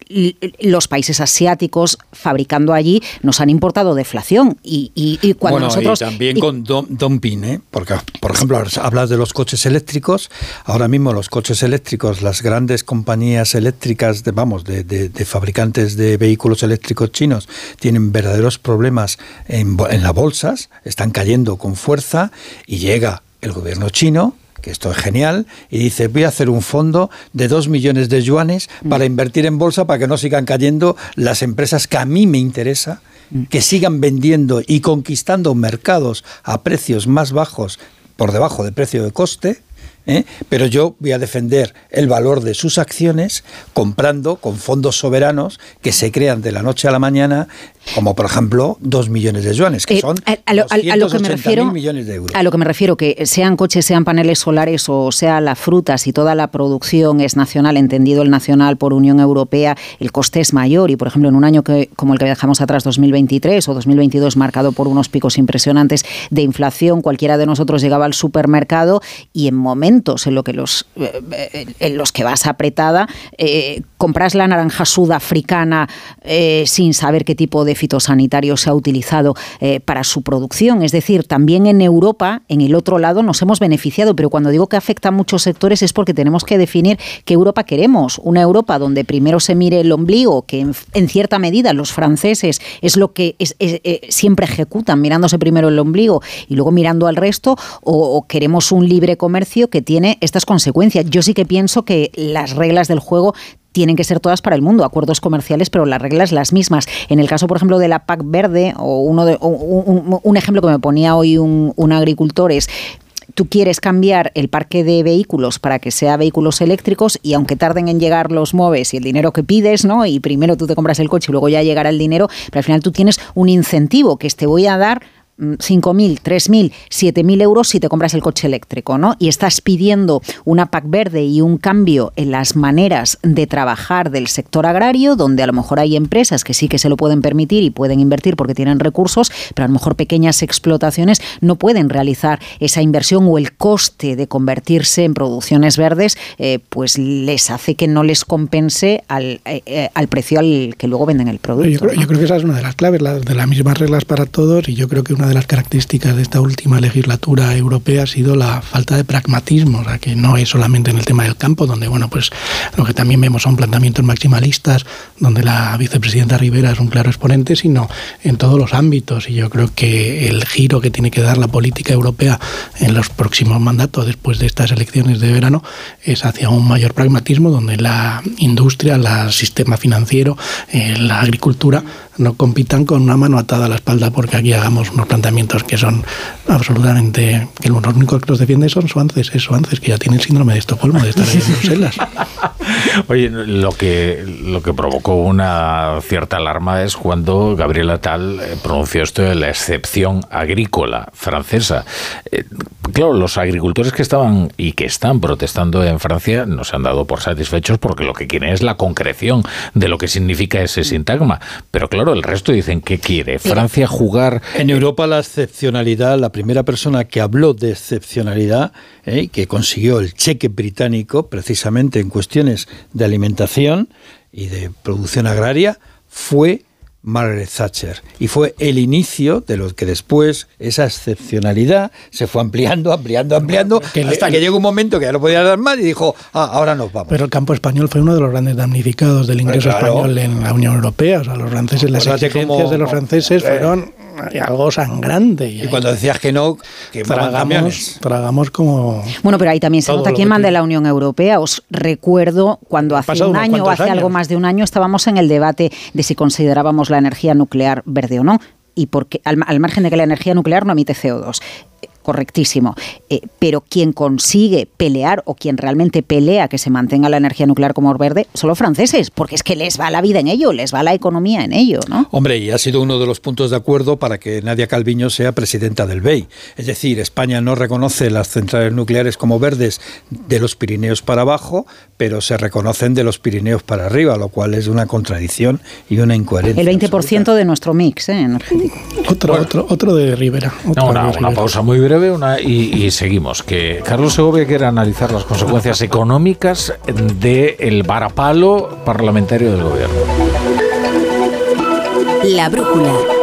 los países asiáticos fabricando allí nos han importado deflación y, y, cuando bueno, nosotros y también con dumping, ¿eh? Porque, por ejemplo, hablas de los coches eléctricos. Ahora mismo los coches eléctricos, las grandes compañías eléctricas, de, vamos, de, fabricantes de vehículos eléctricos chinos, tienen verdaderos problemas en, en las bolsas, están cayendo con fuerza y llega el gobierno chino que esto es genial, y dice, voy a hacer un fondo de dos millones de yuanes para invertir en bolsa para que no sigan cayendo las empresas que a mí me interesa que sigan vendiendo y conquistando mercados a precios más bajos por debajo del precio de coste ¿eh? pero yo voy a defender el valor de sus acciones comprando con fondos soberanos que se crean de la noche a la mañana, como por ejemplo dos millones de yuanes, que Eh, son a, a lo, a- lo que me 280.000 refiero millones de euros. a lo que me refiero que sean coches sean paneles solares o sea la fruta si toda la producción es nacional entendido el nacional por Unión Europea el coste es mayor y por ejemplo en un año que como el que dejamos atrás 2023 o 2022 marcado por unos picos impresionantes de inflación cualquiera de nosotros llegaba al supermercado y en momentos en lo que los eh, eh, en los que vas apretada eh, compras la naranja sudafricana eh, sin saber qué tipo de fitosanitario se ha utilizado para su producción. Es decir, también en Europa, en el otro lado, nos hemos beneficiado, pero cuando digo que afecta a muchos sectores es porque tenemos que definir qué Europa queremos. Una Europa donde primero se mire el ombligo, que en, cierta medida los franceses es lo que siempre ejecutan, mirándose primero el ombligo y luego mirando al resto, o queremos un libre comercio que tiene estas consecuencias. Yo sí que pienso que las reglas del juego tienen que ser todas para el mundo, acuerdos comerciales, pero las reglas las mismas. En el caso, por ejemplo, de la PAC verde, o uno de, un, ejemplo que me ponía hoy un, agricultor es tú quieres cambiar el parque de vehículos para que sea vehículos eléctricos y aunque tarden en llegar los MOVES y el dinero que pides, ¿no? Y primero tú te compras el coche y luego ya llegará el dinero, pero al final tú tienes un incentivo que es te voy a dar 5.000, 3.000, 7.000 euros si te compras el coche eléctrico, ¿no? Y estás pidiendo una PAC verde y un cambio en las maneras de trabajar del sector agrario, donde a lo mejor hay empresas que sí que se lo pueden permitir y pueden invertir porque tienen recursos, pero a lo mejor pequeñas explotaciones no pueden realizar esa inversión o el coste de convertirse en producciones verdes, eh, pues les hace que no les compense al, eh, eh, al precio al que luego venden el producto. Yo creo, yo creo que esa es una de las claves, la- de las mismas reglas para todos, y yo creo que una de las características de esta última legislatura europea ha sido la falta de pragmatismo, o sea, que no es solamente en el tema del campo, donde, bueno, pues lo que también vemos son planteamientos maximalistas, donde la vicepresidenta Rivera es un claro exponente, sino en todos los ámbitos, y yo creo que el giro que tiene que dar la política europea en los próximos mandatos, después de estas elecciones de verano, es hacia un mayor pragmatismo, donde la industria, el sistema financiero, eh, la agricultura no compitan con una mano atada a la espalda porque aquí hagamos unos planteamientos que son absolutamente que los únicos que los defienden son suances, es suances que ya tienen síndrome de Estocolmo de estar ahí en [laughs] Bruselas. Oye, lo que, lo que provocó una cierta alarma es cuando Gabriela Tal eh, pronunció esto de la excepción agrícola francesa. Eh, claro, los agricultores que estaban y que están protestando en Francia no se han dado por satisfechos porque lo que quieren es la concreción de lo que significa ese sintagma. Pero claro, el resto dicen, ¿qué quiere? ¿Francia jugar En Europa la excepcionalidad, la primera persona que habló de excepcionalidad, ¿eh? que consiguió el cheque británico precisamente en cuestiones de alimentación y de producción agraria, fue Margaret Thatcher. Y fue el inicio de lo que después esa excepcionalidad se fue ampliando, ampliando, ampliando, hasta que llegó un momento que ya no podía dar más y dijo, ah, ahora nos vamos. Pero el campo español fue uno de los grandes damnificados del ingreso Claro. español en la Unión Europea. O sea, los franceses, las Acuérdate exigencias cómo- de los franceses fueron algo sangrante. Y, cuando decías que no, que tragamos, tragamos como... Bueno, pero ahí también se nota quién manda la Unión Europea. Os recuerdo cuando hace pasado un año o hace algo más de un año estábamos en el debate de si considerábamos la energía nuclear verde o no. Y porque, al, al margen de que la energía nuclear no emite CO2. Correctísimo. Eh, pero quien consigue pelear o quien realmente pelea que se mantenga la energía nuclear como verde son los franceses, porque es que les va la vida en ello, les va la economía en ello, ¿no? Hombre, y ha sido uno de los puntos de acuerdo para que Nadia Calviño sea presidenta del BEI. Es decir, España no reconoce las centrales nucleares como verdes de los Pirineos para abajo, pero se reconocen de los Pirineos para arriba, lo cual es una contradicción y una incoherencia. El 20% de nuestro mix ¿eh? energético. Otro, otro, otro de Rivera. No, una, una pausa muy breve una, y, seguimos. Que Carlos Segovia quiere analizar las consecuencias económicas del varapalo parlamentario del gobierno. La brújula.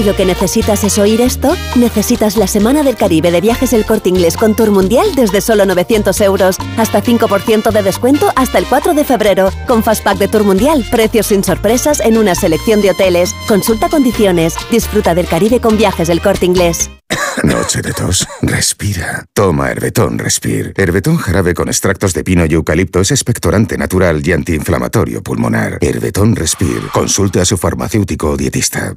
Si lo que necesitas es oír esto, necesitas la Semana del Caribe de Viajes El Corte Inglés con Tour Mundial desde solo 900 euros. Hasta 5% de descuento hasta el 4 de febrero. Con Fastpack de Tour Mundial, precios sin sorpresas en una selección de hoteles. Consulta condiciones. Disfruta del Caribe con Viajes El Corte Inglés. [coughs] Noche de tos. Respira. Toma Herbetón Respir. Herbetón jarabe con extractos de pino y eucalipto es expectorante natural y antiinflamatorio pulmonar. Herbetón Respir. Consulte a su farmacéutico o dietista.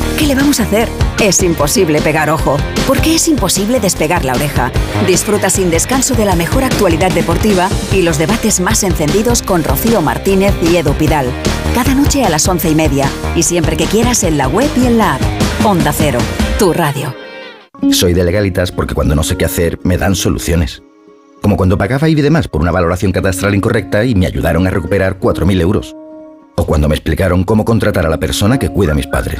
¿Qué le vamos a hacer? Es imposible pegar ojo, porque es imposible despegar la oreja. Disfruta sin descanso de la mejor actualidad deportiva y los debates más encendidos con Rocío Martínez y Edu Pidal. Cada noche a las once y media y siempre que quieras en la web y en la app. Onda Cero, tu radio. Soy de legalitas porque cuando no sé qué hacer me dan soluciones. Como cuando pagaba IBI de más por una valoración catastral incorrecta y me ayudaron a recuperar 4.000 euros. O cuando me explicaron cómo contratar a la persona que cuida a mis padres.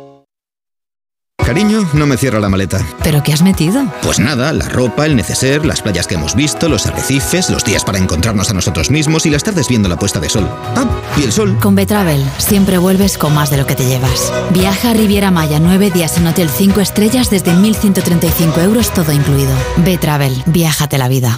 Cariño, no me cierra la maleta. ¿Pero qué has metido? Pues nada, la ropa, el neceser, las playas que hemos visto, los arrecifes, los días para encontrarnos a nosotros mismos y las tardes viendo la puesta de sol. Ah, y el sol. Con Betravel siempre vuelves con más de lo que te llevas. Viaja a Riviera Maya nueve días en Hotel 5 estrellas desde 1.135 euros todo incluido. Betravel, viájate la vida.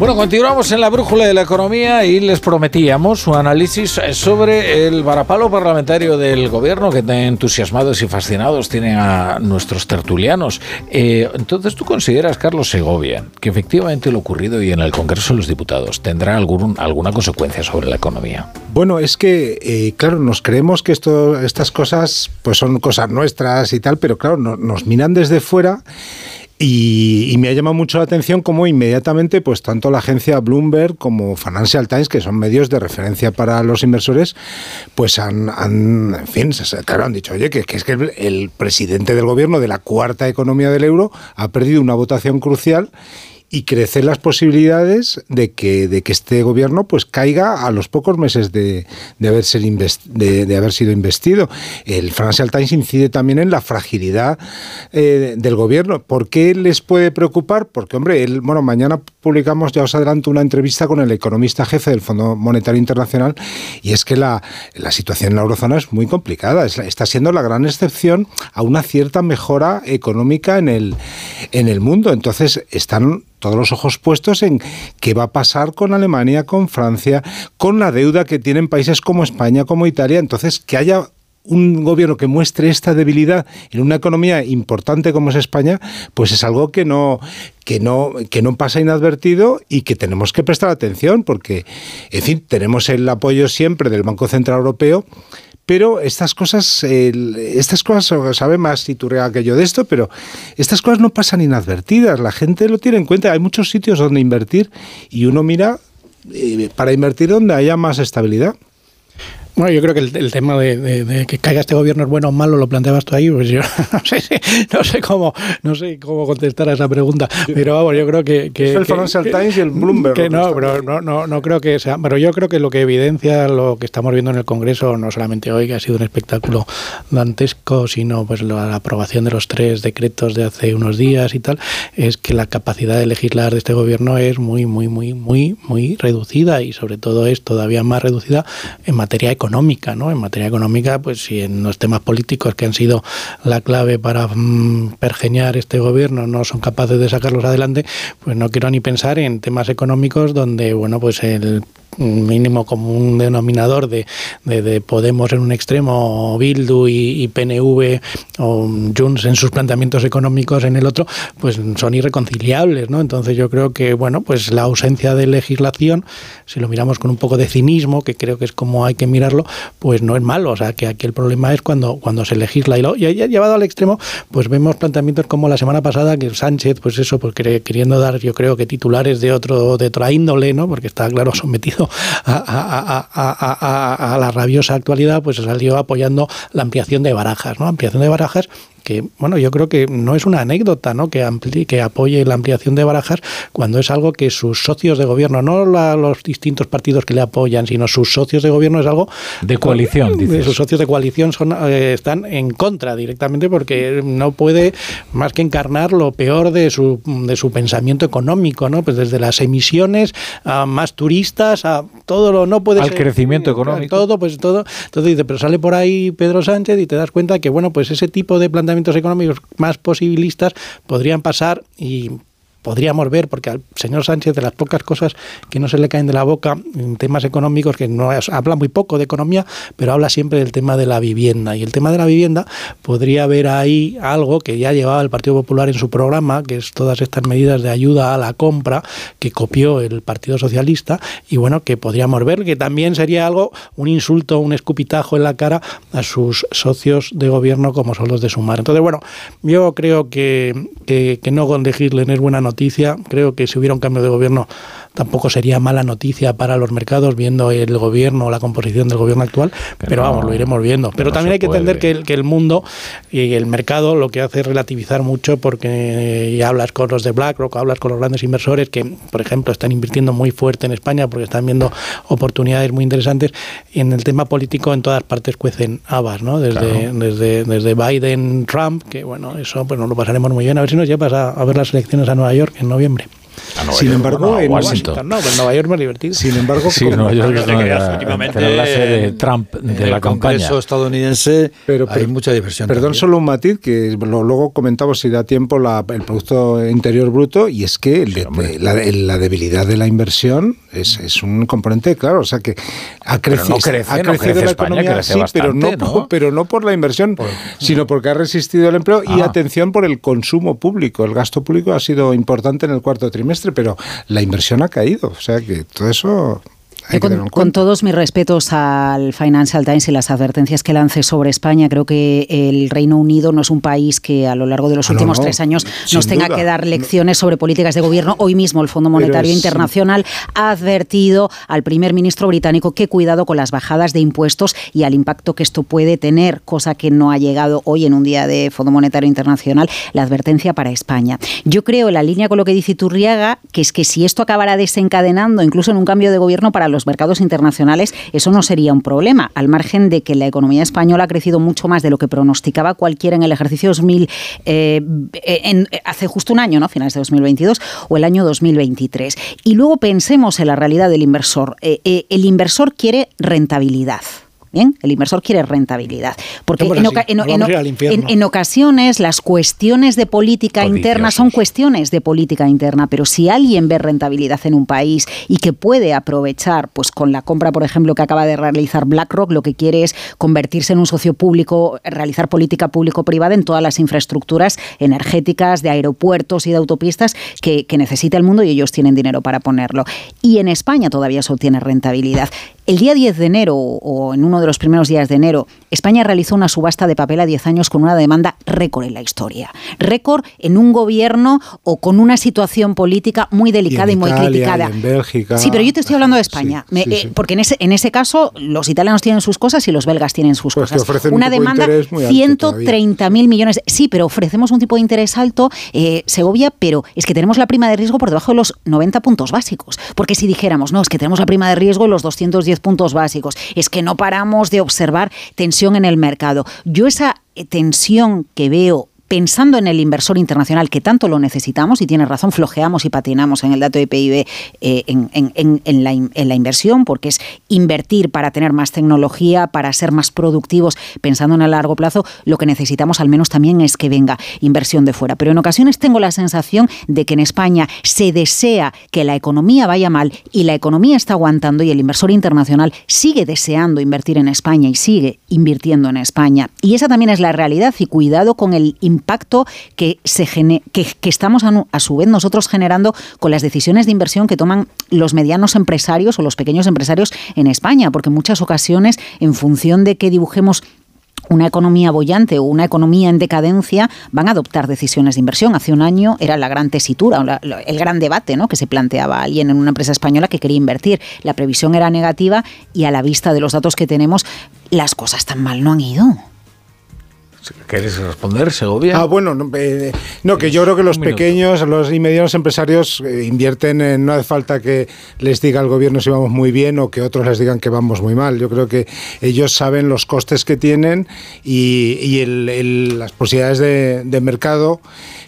Bueno, continuamos en la brújula de la economía y les prometíamos un análisis sobre el varapalo parlamentario del gobierno que tan entusiasmados y fascinados tienen a nuestros tertulianos. Eh, entonces, ¿tú consideras, Carlos Segovia, que efectivamente lo ocurrido hoy en el Congreso de los Diputados tendrá alguna consecuencia sobre la economía? Bueno, es que, eh, claro, nos creemos que estas cosas pues son cosas nuestras y tal, pero claro, nos miran desde fuera y, me ha llamado mucho la atención cómo inmediatamente, pues tanto la agencia Bloomberg como Financial Times, que son medios de referencia para los inversores, pues han, en fin, claro, han dicho, oye, que, es que el presidente del gobierno de la cuarta economía del euro ha perdido una votación crucial y crecen las posibilidades de que, de que este gobierno pues caiga a los pocos meses de, de, haber, de, haber sido investido. El Financial Times incide también en la fragilidad eh, del gobierno. ¿Por qué les puede preocupar? Porque, hombre, el, bueno, mañana publicamos, ya os adelanto, una entrevista con el economista jefe del Fondo Monetario Internacional y es que la, la situación en la eurozona es muy complicada. está siendo la gran excepción a una cierta mejora económica en el, en el mundo. Entonces, están todos los ojos puestos en qué va a pasar con Alemania, con Francia, con la deuda que tienen países como España, como Italia. Entonces, que haya un gobierno que muestre esta debilidad en una economía importante como es España, pues es algo que no que no que no pasa inadvertido y que tenemos que prestar atención porque en fin, tenemos el apoyo siempre del Banco Central Europeo pero estas cosas, estas cosas, sabe más Iturrea que yo de esto, pero estas cosas no pasan inadvertidas, la gente lo tiene en cuenta, hay muchos sitios donde invertir y uno mira eh, para invertir donde haya más estabilidad. Bueno, yo creo que el, tema de, que caiga este gobierno es bueno o malo lo planteabas tú ahí, pues yo [laughs] no sé, cómo no sé cómo contestar a esa pregunta, pero vamos, yo creo que, que es el Financial Times y el Bloomberg. Que no, pero no, no, no creo que sea, pero yo creo que lo que evidencia lo que estamos viendo en el Congreso, no solamente hoy que ha sido un espectáculo dantesco, sino pues la aprobación de los tres decretos de hace unos días y tal, es que la capacidad de legislar de este gobierno es muy muy muy muy muy reducida y sobre todo es todavía más reducida en materia económica económica, ¿no? En materia económica, pues si en los temas políticos que han sido la clave para mm, pergeñar este gobierno no son capaces de sacarlos adelante, pues no quiero ni pensar en temas económicos donde, bueno, pues el mínimo común denominador de, de, Podemos en un extremo, Bildu y, PNV o Junts en sus planteamientos económicos en el otro, pues son irreconciliables, ¿no? Entonces yo creo que, bueno, pues la ausencia de legislación, si lo miramos con un poco de cinismo, que creo que es como hay que pues no es malo, o sea, que aquí el problema es cuando, cuando se legisla y, lo, y llevado al extremo, pues vemos planteamientos como la semana pasada que Sánchez, pues eso, pues queriendo dar, yo creo que titulares de otro de otra índole, ¿no? Porque está claro [laughs] sometido a, la rabiosa actualidad, pues salió apoyando la ampliación de barajas, ¿no? Ampliación de barajas que, bueno, yo creo que no es una anécdota, ¿no? Que, que apoye la ampliación de barajas cuando es algo que sus socios de gobierno, no los distintos partidos que le apoyan, sino sus socios de gobierno es algo... De coalición, dices. Sus socios de coalición son, eh, están en contra directamente porque no puede más que encarnar lo peor de su, de su pensamiento económico, ¿no? Pues desde las emisiones a más turistas, a todo lo... No puede Al crecimiento económico. Todo, pues todo. Entonces dice, pero sale por ahí Pedro Sánchez y te das cuenta que, bueno, pues ese tipo de planteamiento económicos más posibilistas podrían pasar y podríamos ver, porque al señor Sánchez de las pocas cosas que no se le caen de la boca en temas económicos, que no habla muy poco de economía, pero habla siempre del tema de la vivienda. Y el tema de la vivienda podría haber ahí algo que ya llevaba el Partido Popular en su programa, que es todas estas medidas de ayuda a la compra que copió el Partido Socialista, y bueno, que podríamos ver que también sería algo, un insulto, un escupitajo en la cara a sus socios de gobierno como son los de Sumar. Entonces, bueno, yo creo que, que, que no con es buena noticia noticia. Creo que si hubiera un cambio de gobierno tampoco sería mala noticia para los mercados viendo el gobierno, la composición del gobierno actual, pero, vamos, lo iremos viendo. Pero también hay que entender que el, que el mundo y el mercado lo que hace es relativizar mucho porque ya hablas con los de BlackRock, hablas con los grandes inversores que, por ejemplo, están invirtiendo muy fuerte en España porque están viendo oportunidades muy interesantes y en el tema político en todas partes cuecen habas, ¿no? Desde, desde, desde Biden, Trump, que bueno, eso pues nos lo pasaremos muy bien. A ver si nos llevas a, a ver las elecciones a Nueva York en noviembre. Sin embargo, en Washington. No, pero Nueva York más divertido. Sin embargo, sí, Nueva York es la sede de Trump de la el campaña. Congreso estadounidense pero, hay mucha diversión. Perdón, solo un matiz que luego comentamos si da tiempo la, el Producto Interior Bruto y es que la, la, debilidad de la inversión es, es, un componente claro, o sea que ha crecido, crece, ha crecido la economía, sí, pero, no, pero no por la inversión, sino porque ha resistido el empleo y ah. atención por el consumo público. El gasto público ha sido importante en el cuarto trimestre, pero la inversión ha caído, o sea que todo eso con, todos mis respetos al Financial Times y las advertencias que lance sobre España, creo que el Reino Unido no es un país que a lo largo de los últimos tres años nos tenga que dar lecciones sobre políticas de gobierno. Hoy mismo el Fondo Monetario Internacional ha advertido al primer ministro británico que cuidado con las bajadas de impuestos y al impacto que esto puede tener, cosa que no ha llegado hoy en un día de Fondo Monetario Internacional, la advertencia para España. Yo creo, en la línea con lo que dice Turriaga, que es que si esto acabara desencadenando incluso en un cambio de gobierno para los mercados internacionales, eso no sería un problema, al margen de que la economía española ha crecido mucho más de lo que pronosticaba cualquiera en el ejercicio 2000, eh, hace justo un año, ¿no? finales de 2022, o el año 2023. Y luego pensemos en la realidad del inversor. Eh, eh, el inversor quiere rentabilidad. Bien, el inversor quiere rentabilidad. Porque en, ocasiones las cuestiones de política interna son cuestiones de política interna, pero si alguien ve rentabilidad en un país y que puede aprovechar, pues con la compra, por ejemplo, que acaba de realizar BlackRock, lo que quiere es convertirse en un socio público, realizar política público-privada en todas las infraestructuras energéticas, de aeropuertos y de autopistas que, que necesita el mundo y ellos tienen dinero para ponerlo. Y en España todavía eso tiene rentabilidad. El día 10 de enero, o en uno de los primeros días de enero, España realizó una subasta de papel a 10 años con una demanda récord en la historia. Récord en un gobierno o con una situación política muy delicada y, muy criticada. en Bélgica. Sí, pero yo te estoy hablando de España. Eh, porque en ese, en ese caso los italianos tienen sus cosas y los belgas tienen sus pues cosas. Una demanda de 130 mil millones. Sí, pero ofrecemos un tipo de interés alto, eh, Segovia, pero es que tenemos la prima de riesgo por debajo de los 90 puntos básicos. Porque si dijéramos, no, es que tenemos la prima de riesgo en los 210 puntos básicos. Es que no paramos de observar tensión en el mercado. Yo esa tensión que veo pensando en el inversor internacional que tanto lo necesitamos, y tiene razón, flojeamos y patinamos en el dato de PIB eh, en, la, inversión, porque es invertir para tener más tecnología, para ser más productivos, pensando en el largo plazo, lo que necesitamos al menos también es que venga inversión de fuera. Pero en ocasiones tengo la sensación de que en España se desea que la economía vaya mal y la economía está aguantando y el inversor internacional sigue deseando invertir en España y sigue invirtiendo en España. Y esa también es la realidad y cuidado con el que, se que, que estamos a, a su vez nosotros generando con las decisiones de inversión que toman los medianos empresarios o los pequeños empresarios en España, porque en muchas ocasiones, en función de que dibujemos una economía bollante o una economía en decadencia van a adoptar decisiones de inversión. Hace un año era la gran tesitura, el gran debate ¿no? que se planteaba alguien en una empresa española que quería invertir. La previsión era negativa y a la vista de los datos que tenemos, las cosas tan mal no han ido. ¿Quieres responder, Segovia? Ah, bueno, no, eh, que yo creo que los pequeños, los y medianos empresarios eh, invierten en, no hace falta que les diga al gobierno si vamos muy bien o que otros les digan que vamos muy mal. Yo creo que ellos saben los costes que tienen y, las posibilidades de, mercado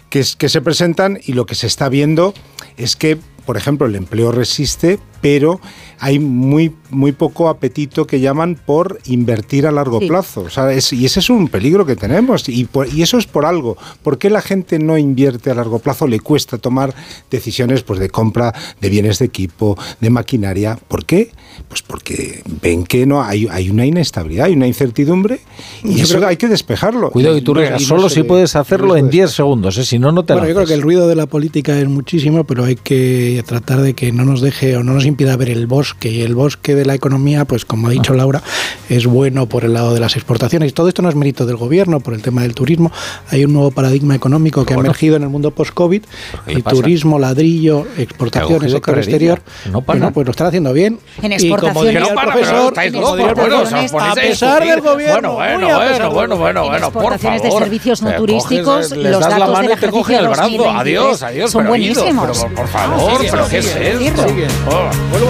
que, que se presentan y lo que se está viendo es que, por ejemplo, el empleo resiste, pero hay muy, muy poco apetito que llaman por invertir a largo plazo. y ese es un peligro que tenemos. Y, y, eso es por algo. ¿Por qué la gente no invierte a largo plazo? Le cuesta tomar decisiones pues, de compra de bienes de equipo, de maquinaria. ¿Por qué? Pues porque ven que no hay, hay una inestabilidad, hay una incertidumbre y eso hay que despejarlo. Cuidado, y tú solo si puedes hacerlo en 10 segundos, ¿eh? si no, no te Bueno, yo creo que el ruido de la política es muchísimo, pero hay que tratar de que no nos deje o no nos impida ver el bosque que el bosque de la economía, pues como ha dicho Laura, es bueno por el lado de las exportaciones. Y todo esto no es mérito del gobierno, por el tema del turismo. Hay un nuevo paradigma económico que ha emergido en el mundo post-COVID. El turismo, ladrillo, exportaciones, sector exterior. No Bueno, pues lo están haciendo bien. En exportaciones. Y como el profesor, a pesar del gobierno. Bueno, bueno, bueno, bueno, bueno, por favor. de servicios no turísticos, los datos del ejercicio. Adiós, adiós, son buenísimos. Pero por favor, pero ¿qué es esto?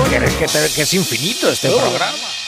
¿Quieres que que es infinito este programa.